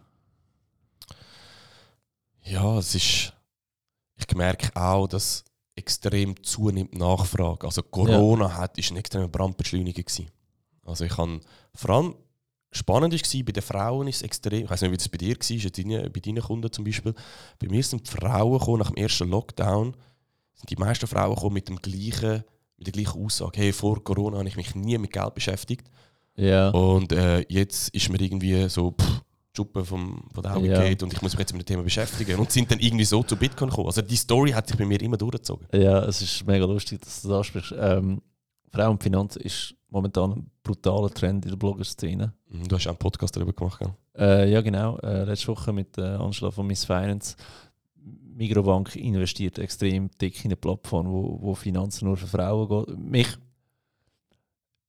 Ja, es ist, ich merke auch, dass extrem zunimmt Nachfrage. Also Corona ja. hat, ist ein extremer Brandbeschleuniger gewesen. Also ich habe vor allem spannend war, bei den Frauen ist es extrem, ich weiß nicht, wie das bei dir war, deine, bei deinen Kunden zum Beispiel. Bei mir sind die Frauen gekommen, nach dem ersten Lockdown, sind die meisten Frauen gekommen mit, dem gleichen, mit der gleichen Aussage, hey, vor Corona habe ich mich nie mit Geld beschäftigt. Ja. Und äh, jetzt ist mir irgendwie so, pff, die Schuppe vom, von der Augen ja. geht und ich muss mich jetzt mit dem Thema beschäftigen. Und sind dann irgendwie so zu Bitcoin gekommen. Also die Story hat sich bei mir immer durchgezogen. Ja, es ist mega lustig, dass du das ansprichst. Ähm, Frau und Finanz ist momentan ein brutaler Trend in der Blogger-Szene. Mhm, du hast auch einen Podcast darüber gemacht, gell? Äh, ja, genau. Äh, letzte Woche mit äh, Anschlag von Miss Finance. Migrobank investiert extrem dick in eine Plattform, wo, wo Finanzen nur für Frauen geht. Mich,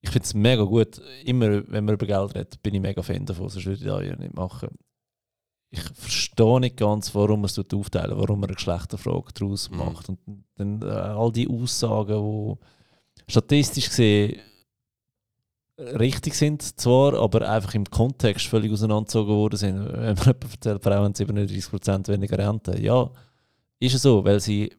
ich finde es mega gut. Immer, wenn man über Geld redet, bin ich mega Fan davon. Sonst würde ich das ja nicht machen. Ich verstehe nicht ganz, warum man es aufteilen warum man eine Geschlechterfrage daraus mhm. macht. Und dann äh, all die Aussagen, die statistisch gesehen richtig sind zwar, aber einfach im Kontext völlig auseinandergezogen worden sind. [LAUGHS] Wenn man jemand erzählt, Frauen haben 37% weniger Rente. Ja, ist es so, weil sie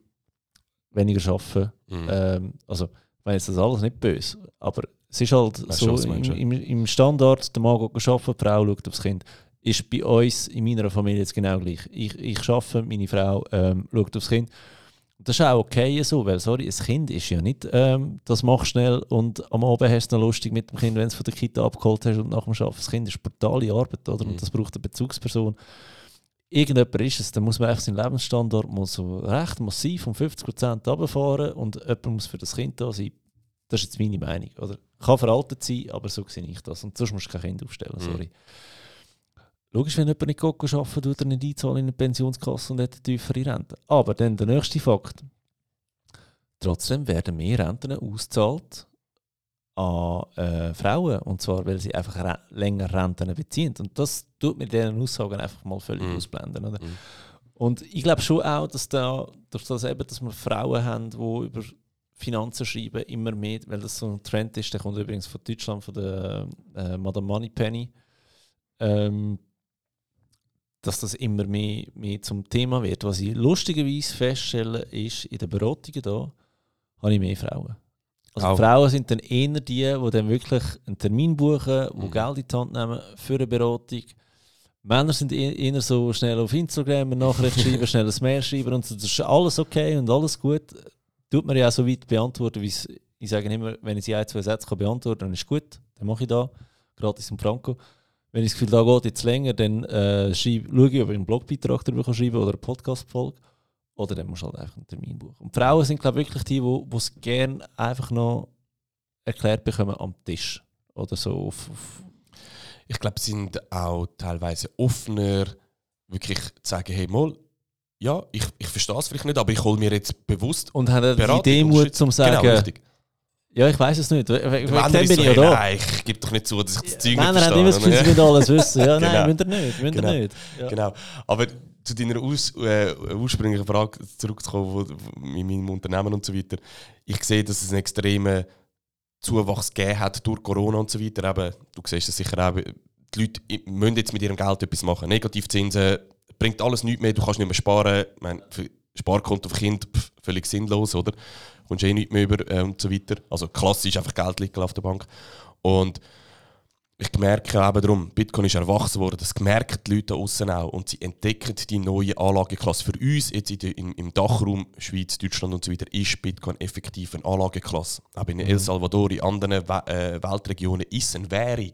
weniger arbeiten. Mhm. Ähm, also, ich meine jetzt das alles nicht böse, aber es ist halt weißt so im, im, im, Standard, der Mann geht arbeiten, die Frau schaut aufs Kind. Ist bei uns in meiner Familie jetzt genau gleich. Ich, ich arbeite, meine Frau ähm, schaut aufs Kind. Das ist auch okay so, weil sorry, ein Kind ist ja nicht, ähm, das machst schnell und am Abend hast du noch lustig mit dem Kind, wenn du es von der Kita abgeholt hast und nach dem Arbeiten. Das Kind ist brutale Arbeit, oder? Mhm. Und das braucht eine Bezugsperson. Irgendjemand ist es, dann muss man seinen Lebensstandard muss so recht massiv um 50% runterfahren und jemand muss für das Kind da sein. Das ist jetzt meine Meinung. Oder? Kann veraltet sein, aber so sehe ich das. Und sonst musst du kein Kind aufstellen, mhm. sorry. Mhm. Logisch, wenn jemand nicht arbeiten tut er nicht einzahlen in eine Pensionskasse und hat eine tiefere Rente. Aber dann der nächste Fakt. Trotzdem werden mehr Renten ausgezahlt an äh, Frauen. Und zwar, weil sie einfach re länger Renten beziehen. Und das tut mit diesen Aussagen einfach mal völlig mm. ausblenden. Oder? Mm. Und ich glaube schon auch, dass da, durch das eben, dass wir Frauen haben, die über Finanzen schreiben, immer mehr, weil das so ein Trend ist, der kommt übrigens von Deutschland, von der äh, Madame Moneypenny. Ähm, dass das immer mehr, mehr zum Thema wird. Was ich lustigerweise feststelle, ist, in den Beratungen da habe ich mehr Frauen. Also Auch. Frauen sind dann eher die, die dann wirklich einen Termin buchen, die Mhm. Geld in die Hand nehmen für eine Beratung. Männer sind e- eher so schnell auf Instagram eine Nachricht schreiben, [LAUGHS] schnell ein Mail schreiben und so. das ist alles okay und alles gut. Tut man ja auch so weit beantworten, wie ich sage immer, wenn ich sie ein, zwei Sätze kann beantworten kann, dann ist gut, dann mache ich da, gratis und franco. Wenn ich das Gefühl, da geht jetzt länger, dann äh, schreibe, schaue ich, ob ich einen Blogbeitrag darüber kann schreiben oder eine Podcast-Folge. Oder dann musst du halt einfach einen Termin buchen. Und Frauen sind, glaube ich, wirklich die, die es gerne einfach noch erklärt bekommen am Tisch. Oder so auf, auf Ich glaube, sie sind auch teilweise offener, wirklich zu sagen, hey, mal, ja, ich, ich verstehe es vielleicht nicht, aber ich hole mir jetzt bewusst Und haben die Demut Unterstützung. zum sagen, Genau. Ja, ich weiß es nicht. Wegen Männer dem bin ich ja da. Nein, ich gebe doch nicht zu, dass ich das Zeug Männer nicht haben immer das verstehe. Gefühl, sie alles wissen. Ja, [LAUGHS] Genau. nein, müssen ihr nicht. Ihr Genau. nicht. Ja. Genau. Aber zu deiner Aus, äh, ursprünglichen Frage zurückzukommen, wo, wo, in meinem Unternehmen und so weiter. Ich sehe, dass es einen extremen Zuwachs gegeben hat durch Corona und so weiter. Eben, du siehst es sicher auch. Die Leute müssen jetzt mit ihrem Geld etwas machen. Negativzinsen bringt alles nichts mehr. Du kannst nicht mehr sparen. Ich meine, für Sparkonto für Kinder pff, völlig sinnlos, oder? Kommst eh nichts mehr über äh, und so weiter. Also klassisch einfach Geld liegen auf der Bank. Und ich merke eben darum, Bitcoin ist erwachsen worden, das merken die Leute außen auch und sie entdecken die neue Anlageklasse. Für uns jetzt in der, im, im Dachraum Schweiz, Deutschland und so weiter ist Bitcoin effektiv eine Anlageklasse. Aber in El Salvador, in anderen We äh, Weltregionen ist es eine Währung.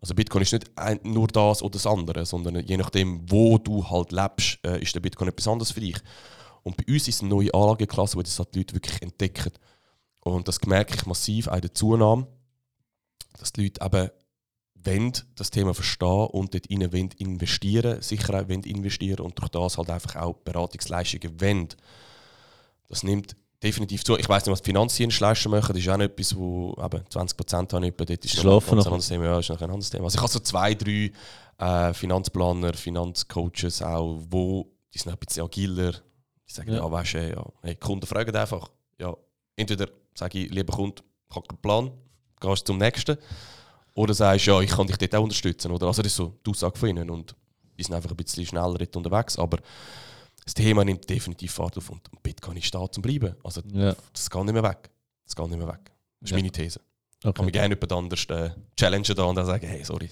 Also Bitcoin ist nicht ein, nur das oder das andere, sondern je nachdem, wo du halt lebst, äh, ist der Bitcoin etwas anderes für dich. Und bei uns ist es eine neue Anlageklasse, wo das halt die Leute wirklich entdecken. Und das merke ich massiv auch in der Zunahme, dass die Leute eben wollen das Thema verstehen und dort rein wollen investieren, sicher auch wollen investieren und durch das halt einfach auch Beratungsleistungen wollen. Das nimmt definitiv zu. Ich weiß nicht, was die Finanzdienstleister machen, das ist auch noch etwas, wo eben 20% habe ich etwa, dort ist noch Schlafen ein noch. anderes Thema. Ja, ist noch ein anderes Thema. Also ich habe so zwei, drei äh, Finanzplaner, Finanzcoaches auch, wo die sind ein bisschen agiler. Die sagen, Ja. ja, weißt du, ja, hey, Kunden fragen einfach, ja, entweder sage ich, lieber Kunde, ich habe keinen Plan, gehst zum nächsten. Oder sagst ja, ich kann dich dort auch unterstützen. Oder? Also das ist so die Aussage von ihnen. Und die sind einfach ein bisschen schneller dort unterwegs. Aber das Thema nimmt definitiv Fahrt auf und Bitcoin ist da zum Bleiben. Also Ja. das geht nicht mehr weg. Das geht nicht mehr weg. Das ist Ja. meine These. Kann Okay. mir gerne jemand anders äh, challengen da und dann sagen, hey, sorry,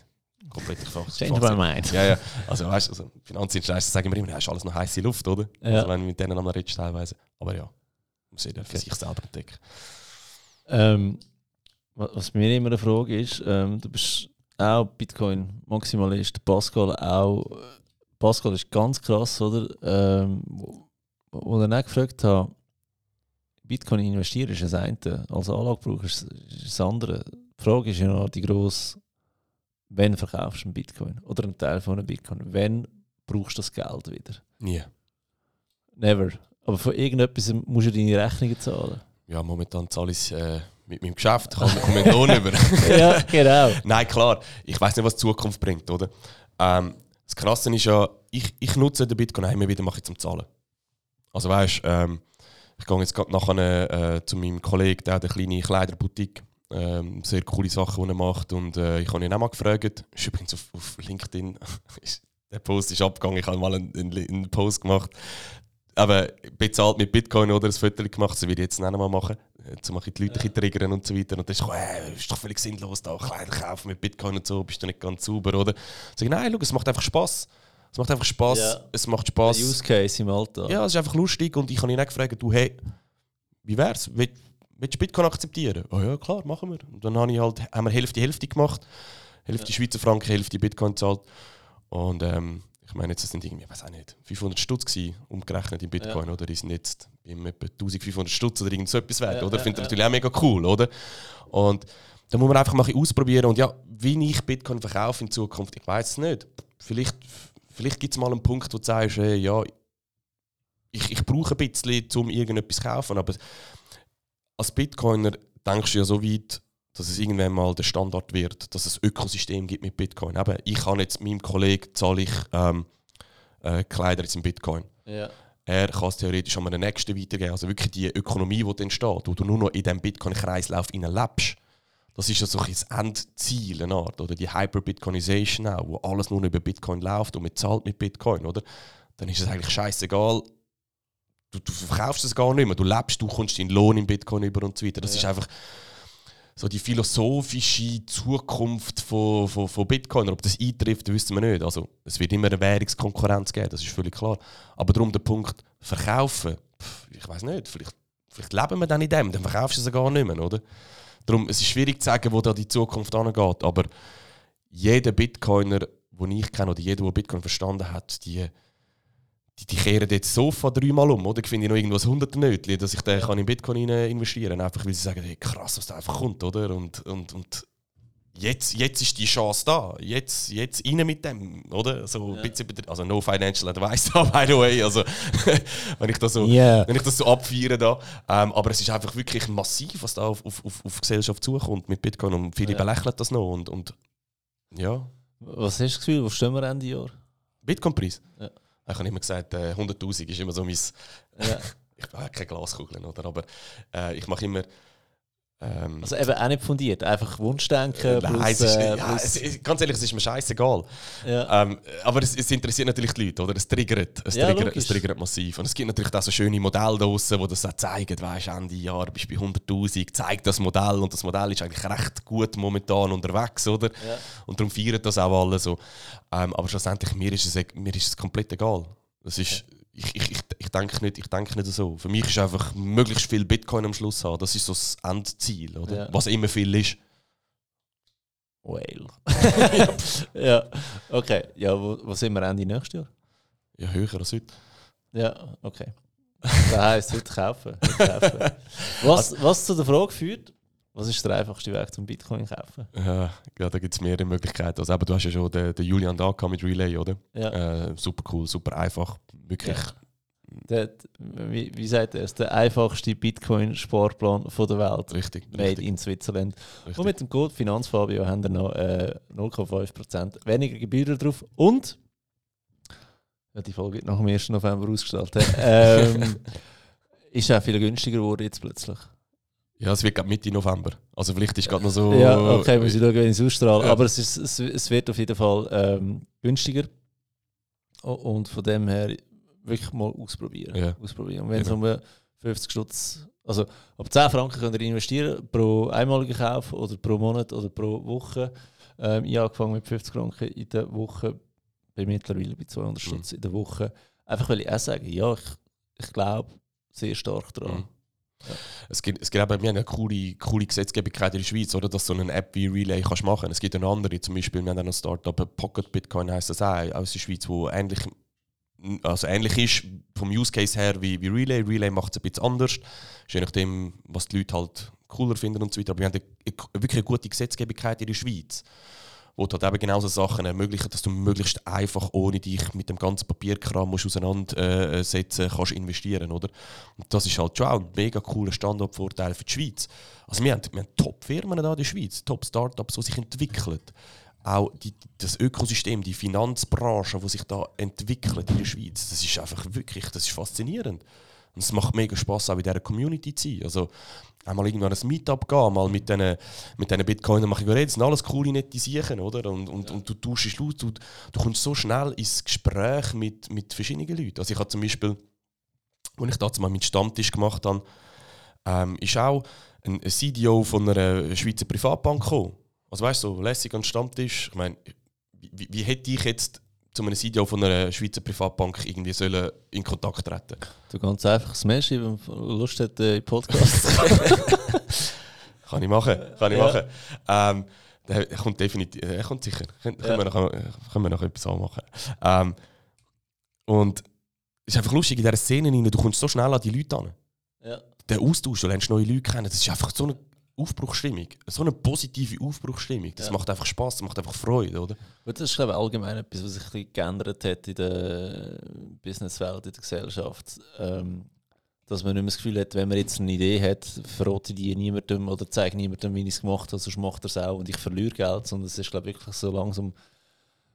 komplett gefragt. Change my mind. Ja, ja. Also weißt du, also, Finanzdienstleister sagen immer, ja, ist alles noch heiße Luft, oder? Ja. Also wenn du mit denen am redest teilweise. Aber ja, muss jeder für sich selber entdecken. Ähm, was mir immer eine Frage ist, ähm, du bist auch Bitcoin-Maximalist, Pascal auch. Pascal ist ganz krass, oder? Ähm, wo, wo ich dann gefragt habe, Bitcoin investieren ist das eine, als Anlagebraucher ist das andere. Die Frage ist ja noch die grosse, wann verkaufst du einen Bitcoin oder einen Teil von einem Bitcoin? Wann brauchst du das Geld wieder? Nie. Never. Aber von irgendetwas musst du deine Rechnungen zahlen. Ja, momentan zahle ich äh, mit meinem Geschäft, ich komme einen Lohn [LAUGHS] über. ja, genau. Nein, klar, ich weiß nicht, was die Zukunft bringt, oder? Ähm, das Krasse ist ja, ich, ich nutze den Bitcoin immer wieder mache ich zum Zahlen. Also weißt, ähm, ich gehe jetzt gerade nachher äh, zu meinem Kollegen, der hat eine kleine Kleiderboutique, ähm, sehr coole Sachen, die er macht und äh, ich habe ihn auch mal gefragt, ist übrigens auf, auf LinkedIn, [LAUGHS] der Post ist abgegangen, ich habe mal einen, einen, einen Post gemacht, aber bezahlt mit Bitcoin oder ein Foto gemacht, so wie ich jetzt nicht mal machen, um ein bisschen die Leute ein bisschen triggern und so weiter. Und dann ist äh, ist doch völlig sinnlos, da Kleider kaufen mit Bitcoin und so, bist du nicht ganz sauber, oder? Sag ich, nein, schau, es macht einfach Spaß. Es macht einfach Spaß. Ja. Es macht Der Spaß. Use Case im Alltag. Ja, es ist einfach lustig und ich habe ihn auch gefragt, du, hey, wie wär's? Will, willst du Bitcoin akzeptieren? Oh ja, klar, machen wir. Und dann habe ich halt, haben wir Hälfte Hälfte gemacht. Hälfte Schweizer Franken, Hälfte Bitcoin gezahlt. Und ähm, ich meine, jetzt sind irgendwie, ich weiß auch nicht, 500 Stutz gewesen, umgerechnet in Bitcoin, oder? Die sind jetzt im etwa 1500 Stutz oder irgend so etwas wert, Ja, oder? ja, Finde ich ja. natürlich auch mega cool, oder? Und da muss man einfach mal ein ausprobieren. Und ja, wie ich Bitcoin verkaufe in Zukunft, ich weiß es nicht. Vielleicht, vielleicht gibt es mal einen Punkt, wo du sagst, hey, ja, ich, ich brauche ein bisschen, um irgendetwas zu kaufen. Aber als Bitcoiner denkst du ja so weit, dass es irgendwann mal der Standard wird, dass es Ökosystem gibt mit Bitcoin. Eben, ich kann jetzt meinem Kollegen zahle ich ähm, äh, Kleider jetzt in Bitcoin. Ja. Er kann es theoretisch an einen nächsten weitergeben. Also wirklich die Ökonomie, die entsteht, wo du nur noch in diesem Bitcoin-Kreislauf lebst. das ist ja so ein Endziel, eine Art, oder die Hyper-Bitcoinization auch, wo alles nur über Bitcoin läuft und man zahlt mit Bitcoin, oder? Dann ist es eigentlich scheißegal, du, du verkaufst es gar nicht mehr, du lebst, du kommst deinen Lohn in Bitcoin über und so weiter. Das Ja. ist einfach so die philosophische Zukunft von, von, von Bitcoin. Ob das eintrifft, wissen wir nicht. Also, es wird immer eine Währungskonkurrenz geben, das ist völlig klar. Aber darum der Punkt, verkaufen, pff, ich weiß nicht, vielleicht, vielleicht leben wir dann in dem, dann verkaufst du es gar nicht mehr, oder? Darum, es ist schwierig zu sagen, wo da die Zukunft angeht, aber jeder Bitcoiner, den ich kenne, oder jeder, der Bitcoin verstanden hat, die, die, die kehren jetzt Sofa dreimal um, oder? Ich finde noch irgendwas Hunderte dass ich den kann in Bitcoin rein investieren kann. Einfach weil sie sagen, hey, krass, was da einfach kommt, oder? Und, und, und jetzt, jetzt ist die Chance da. Jetzt, jetzt rein mit dem, oder? So Ja. ein bisschen, also no financial advice [LAUGHS] da, by the way. Also, [LAUGHS] wenn ich das so Ja. wenn ich das so abfeiere da. Ähm, aber es ist einfach wirklich massiv, was da auf, auf, auf, auf die Gesellschaft zukommt mit Bitcoin und viele Ja. belächeln das noch. Und, und ja, Was hast du das Gefühl, wo stehen wir Ende Jahr? Bitcoin-Preis. Ja. Ich habe immer gesagt, äh, 100'000 ist immer so mein... Ja. [LAUGHS] Ich habe keine Glaskugeln, oder? Aber äh, ich mache immer... Ähm, Also eben auch nicht fundiert, einfach Wunschdenken. Nein, plus, es ist, äh, ja, es, es, ganz ehrlich, es ist mir scheißegal. ja. Ähm, aber es, es interessiert natürlich die Leute, oder? Es triggert, es, Ja, triggert, es triggert massiv. Und es gibt natürlich auch so schöne Modelle draussen, die das auch zeigen. Weißt, Ende Jahr bist du bei 100'000, zeigt das Modell. Und das Modell ist eigentlich recht gut momentan unterwegs, oder? Ja. Und darum feiern das auch alle so. Ähm, aber schlussendlich, mir ist, es, e- mir ist es komplett egal. Das ist, ich, ich, ich, ich denke nicht, ich denke nicht so. Für mich ist einfach möglichst viel Bitcoin am Schluss haben. Das ist so das Endziel, oder? Ja. Was immer viel ist. Well. [LAUGHS] ja, okay. Ja, wo, wo sind wir Ende nächstes Jahr? Ja, höher als heute. Ja, okay. Das heisst, heute kaufen. Heute kaufen. [LAUGHS] Was, was zu der Frage führt, was ist der einfachste Weg zum Bitcoin kaufen? Ja, ja da gibt es mehrere Möglichkeiten. Also, eben, du hast ja schon den, den Julian da mit Relay, oder? Ja. Äh, super cool, super einfach. Wirklich. Der, wie, wie sagt er es? Der einfachste Bitcoin-Sparplan der Welt. Richtig. Made richtig, in Switzerland. richtig. Und mit dem Code Finanzfabio haben wir noch äh, 0,5% weniger Gebühren drauf. Und, ja, die Folge nach dem 1. November ausgestrahlt, [LAUGHS] ähm, ist auch viel günstiger geworden jetzt plötzlich. Ja, es wird gerade Mitte November. Also vielleicht ist gerade noch so... Ja, okay, muss ich schauen, wenn ich es ausstrahle. Ja. Aber es, ist, es, es wird auf jeden Fall ähm, günstiger. Und von dem her wirklich mal ausprobieren. Ja. ausprobieren. Wenn es Genau. um 50 Stutz, also ab 10 Franken könnt ihr investieren pro einmaligen Kauf oder pro Monat oder pro Woche. Ähm, ich habe angefangen mit 50 Franken in der Woche, bin mittlerweile bei 200 Mhm. Stutz in der Woche. Einfach weil ich auch sage, ja, ich, ich glaube sehr stark daran. Mhm. Es gibt, es gibt eben, wir haben eine coole, coole Gesetzgebung in der Schweiz, oder? dass du so eine App wie Relay kannst machen Es gibt eine andere, zum Beispiel, wir haben ein Startup, Pocket Bitcoin heisst das auch, aus der Schweiz, wo ähnlich, also ähnlich ist vom Use Case her wie, wie Relay. Relay macht es ein bisschen anders, je nachdem, was die Leute halt cooler finden und so weiter. Aber wir haben eine, wirklich eine gute Gesetzgebung in der Schweiz, wo halt eben genau so Sachen ermöglichen, dass du möglichst einfach, ohne dich mit dem ganzen Papierkram musst auseinandersetzen äh, kannst investieren, oder? Und das ist halt schon auch ein mega cooler Standortvorteil für die Schweiz. Also wir haben, wir haben Top-Firmen da in der Schweiz, Top-Startups, die sich entwickeln. Auch die, das Ökosystem, die Finanzbranche, die sich da entwickelt in der Schweiz, das ist einfach wirklich, das ist faszinierend. Und es macht mega Spaß, auch in dieser Community zu sein. Also einmal irgendwann ein Meetup gehen, mal mit diesen mit Bitcoinern machen reden, das sind alles coole, nette Sachen, oder? Und, und, und du tauschst aus, du, du kommst so schnell ins Gespräch mit, mit verschiedenen Leuten. Also ich habe zum Beispiel, als ich dazu mal meinen Stammtisch gemacht habe, ähm, ist auch ein ein CDO von einer Schweizer Privatbank gekommen. Also weißt du, so lässig an den Stammtisch. Ich meine, wie, wie hätte ich jetzt zu einem CDO von einer Schweizer Privatbank irgendwie sollen in Kontakt treten Du kannst einfach das Mail schreiben, wenn du Lust hat, äh, Podcast. [LAUGHS] [LAUGHS] Kann ich machen, kann ich Ja. machen. Ähm, der kommt definitiv, er kommt sicher. Können, können, Ja. wir, noch, können wir noch etwas anmachen. Ähm, und es ist einfach lustig in dieser Szene, rein, du kommst so schnell an die Leute an. ja. Der Austausch, du lernst neue Leute kennen, das ist einfach so eine Aufbruchsstimmung. So eine positive Aufbruchsstimmung. Das Ja. macht einfach Spaß, das macht einfach Freude, oder? Das ist glaube ich, allgemein etwas, was sich ein bisschen geändert hat in der Businesswelt, in der Gesellschaft. Ähm, dass man nicht mehr das Gefühl hat, wenn man jetzt eine Idee hat, verrate die niemandem oder zeige niemandem, wie ich es gemacht habe, sonst macht er es auch und ich verliere Geld. Sondern es ist glaube ich, wirklich so langsam,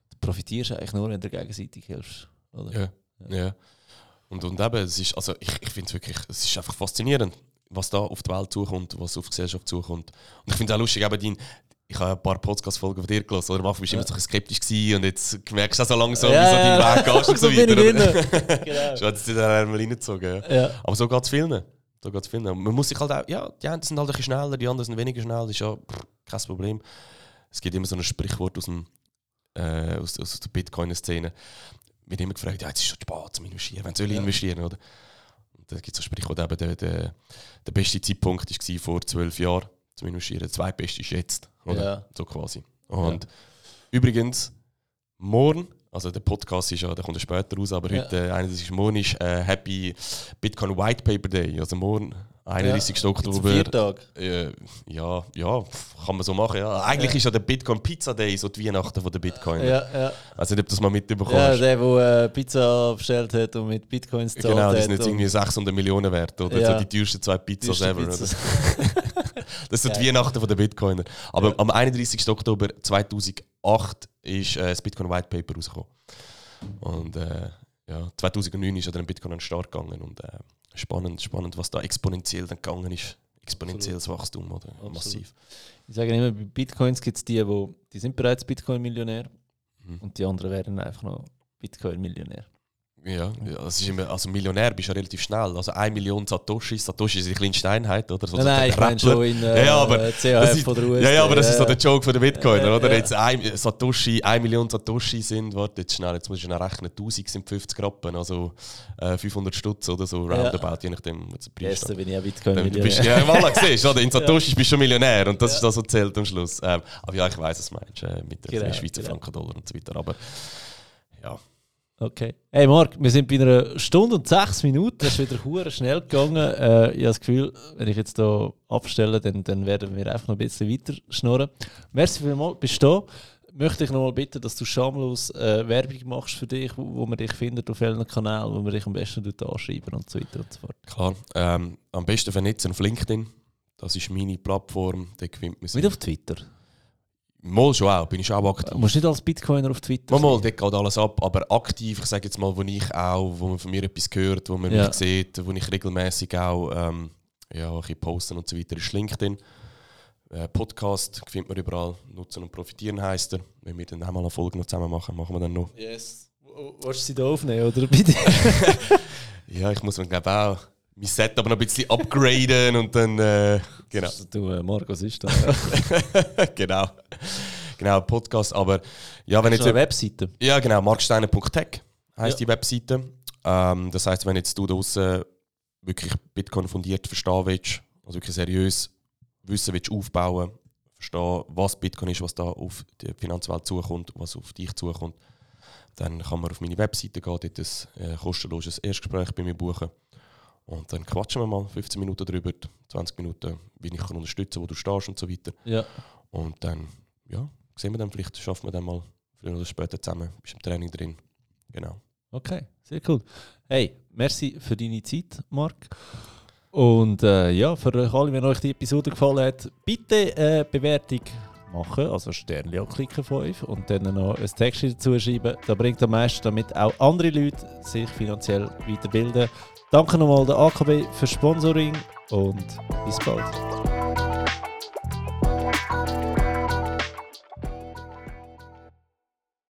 du profitierst eigentlich nur, wenn du gegenseitig hilfst. Oder? Ja. ja. Und, und eben, es ist, also ich, ich finde es wirklich, es ist einfach faszinierend. Was da auf die Welt zukommt, was auf die Gesellschaft zukommt. Und ich finde es auch lustig, eben dein, ich habe ein paar Podcast-Folgen von dir gelesen, oder? Am Anfang bist du immer so skeptisch gewesen und jetzt merkst du auch so langsam, Ja, wie so ja. dein Weg gehst und [LAUGHS] so, weiter. [LAUGHS] Genau. Schon hat es dir dann einmal reingezogen. Ja. Ja. Aber so geht es vielen. So geht's vielen. Man muss sich halt auch, ja, die einen sind halt ein bisschen schneller, die anderen sind weniger schnell, ist ja pff, kein Problem. Es gibt immer so ein Sprichwort aus, dem, äh, aus, aus der Bitcoin-Szene. Wird immer gefragt, ja, jetzt ist schon spät zum Investieren, wann soll ich Ja. investieren, oder? Da gibt es ein Sprichwort, eben, der, der, der beste Zeitpunkt war vor zwölf Jahren zum Investieren, der zweitbeste ist jetzt, oder? Ja. So quasi. Und übrigens, morgen, also der Podcast ist ja, der kommt ja später raus, aber Ja. heute, äh, 31. Morgen ist äh, Happy Bitcoin White Paper Day. Also morgen, 31. Zum Oktober. Viertag. Äh, ja, ja, kann man so machen. Ja. Eigentlich Ja. ist ja der Bitcoin Pizza Day so die Weihnachten von der Bitcoin. Ja, ja. Also nicht, ob das mal mitbekommen ja, der, der äh, Pizza bestellt hat und mit Bitcoins gezahlt Genau, die sind jetzt irgendwie 600 Millionen wert. Oder Ja. so die teuersten zwei Pizzas teuerste ever. Pizzas. [LAUGHS] Das sind die. Weihnachten von der Bitcoiner. Aber Ja. am 31. Oktober 2008 ist äh, das Bitcoin White Paper rausgekommen. Und äh, ja, 2009 ist ja dann Bitcoin an den Start gegangen. Und äh, spannend, spannend, was da exponentiell dann gegangen ist. Exponentielles Wachstum, oder? Absolut. Massiv. Ich sage immer, bei Bitcoins gibt es die, wo, die sind bereits Bitcoin-Millionär Mhm. und die anderen werden einfach noch Bitcoin-Millionär. Ja, ist immer, also Millionär bist du ja relativ schnell. Also 1 Million Satoshis. Satoshi ist die kleinste Einheit, oder? So nein, nein, ich meine schon in äh, Ja, aber CHF das ist- oder USD. Ja, ja, aber das ist so der Joke von der Bitcoiner, Ja, oder? Jetzt ein Satoshi, 1 Million Satoshi sind, warte jetzt schnell, jetzt muss ich schnell rechnen, 1000 sind 50 Rappen, also äh, 500 Stutz oder so, roundabout, je nachdem, was der Preis ist. bin ich ja Dann, du bist, ja, voilà, siehst du, oder? In [LAUGHS] Satoshi bist du schon Millionär und das ist das, was zählt am Schluss. Ähm, aber ja, ich weiß, was du meinst, äh, mit den Genau, Schweizer genau. Franken, Dollar und so weiter. Aber ja, Okay. Hey Marc, wir sind bei einer Stunde und sechs Minuten. Das ist wieder hure schnell gegangen. [LAUGHS] Äh, ich habe das Gefühl, wenn ich jetzt hier abstelle, dann, dann werden wir einfach noch ein bisschen weiter schnurren. Merci vielmals, bist du da. Möchte ich noch mal bitten, dass du schamlos äh, Werbung machst für dich, wo, wo man dich findet auf welchen Kanal, wo man dich am besten anschreiben und so weiter und so fort. klar. Ähm, am besten vernetzen auf LinkedIn. Das ist meine Plattform, da findet man Nicht sich. auf Twitter. Mal schon auch, bin ich schon auch aktiv. Du musst nicht als Bitcoiner auf Twitter Mal, mal, dort geht alles ab, aber aktiv, ich sage jetzt mal, wo ich auch, wo man von mir etwas hört, wo man Ja. mich sieht, wo ich regelmäßig auch ähm, ja, ein bisschen posten und so weiter, ist LinkedIn. Äh, Podcast findet man überall, nutzen und profitieren heisst er. Wenn wir dann auch mal eine Folge noch zusammen machen, machen wir dann noch. Yes. Willst du sie da aufnehmen, oder? [LAUGHS] Bitte? [LAUGHS] Ja, ich muss mir glaube auch mein Setup noch ein bisschen upgraden und dann, äh, genau. Du, äh, Marc, was ist das? genau. Genau, Podcast, aber ja, wenn jetzt... eine Webseite? Ja, genau, marksteiner.tech heisst Ja. die Webseite. Ähm, das heißt, wenn jetzt du da draussen wirklich Bitcoin fundiert verstehen willst, also wirklich seriös wissen willst aufbauen, verstehen, was Bitcoin ist, was da auf die Finanzwelt zukommt, was auf dich zukommt, dann kann man auf meine Webseite gehen, dort ein äh, kostenloses Erstgespräch bei mir buchen. Und dann quatschen wir mal 15 Minuten drüber, 20 Minuten, wie ich kann unterstützen wo du stehst und so weiter. Ja. Und dann, ja, sehen wir dann, vielleicht schaffen wir dann mal früher oder später zusammen, bist im Training drin. Genau. Okay, sehr cool. Hey, merci für deine Zeit, Marc. Und äh, ja, für euch alle, wenn euch die Episode gefallen hat, bitte äh, Bewertung machen, also Sternchen anklicken von euch und dann noch ein Text dazu schreiben. Das bringt am meisten, damit auch andere Leute sich finanziell weiterbilden. Danke nochmal der AKB für Sponsoring und bis bald.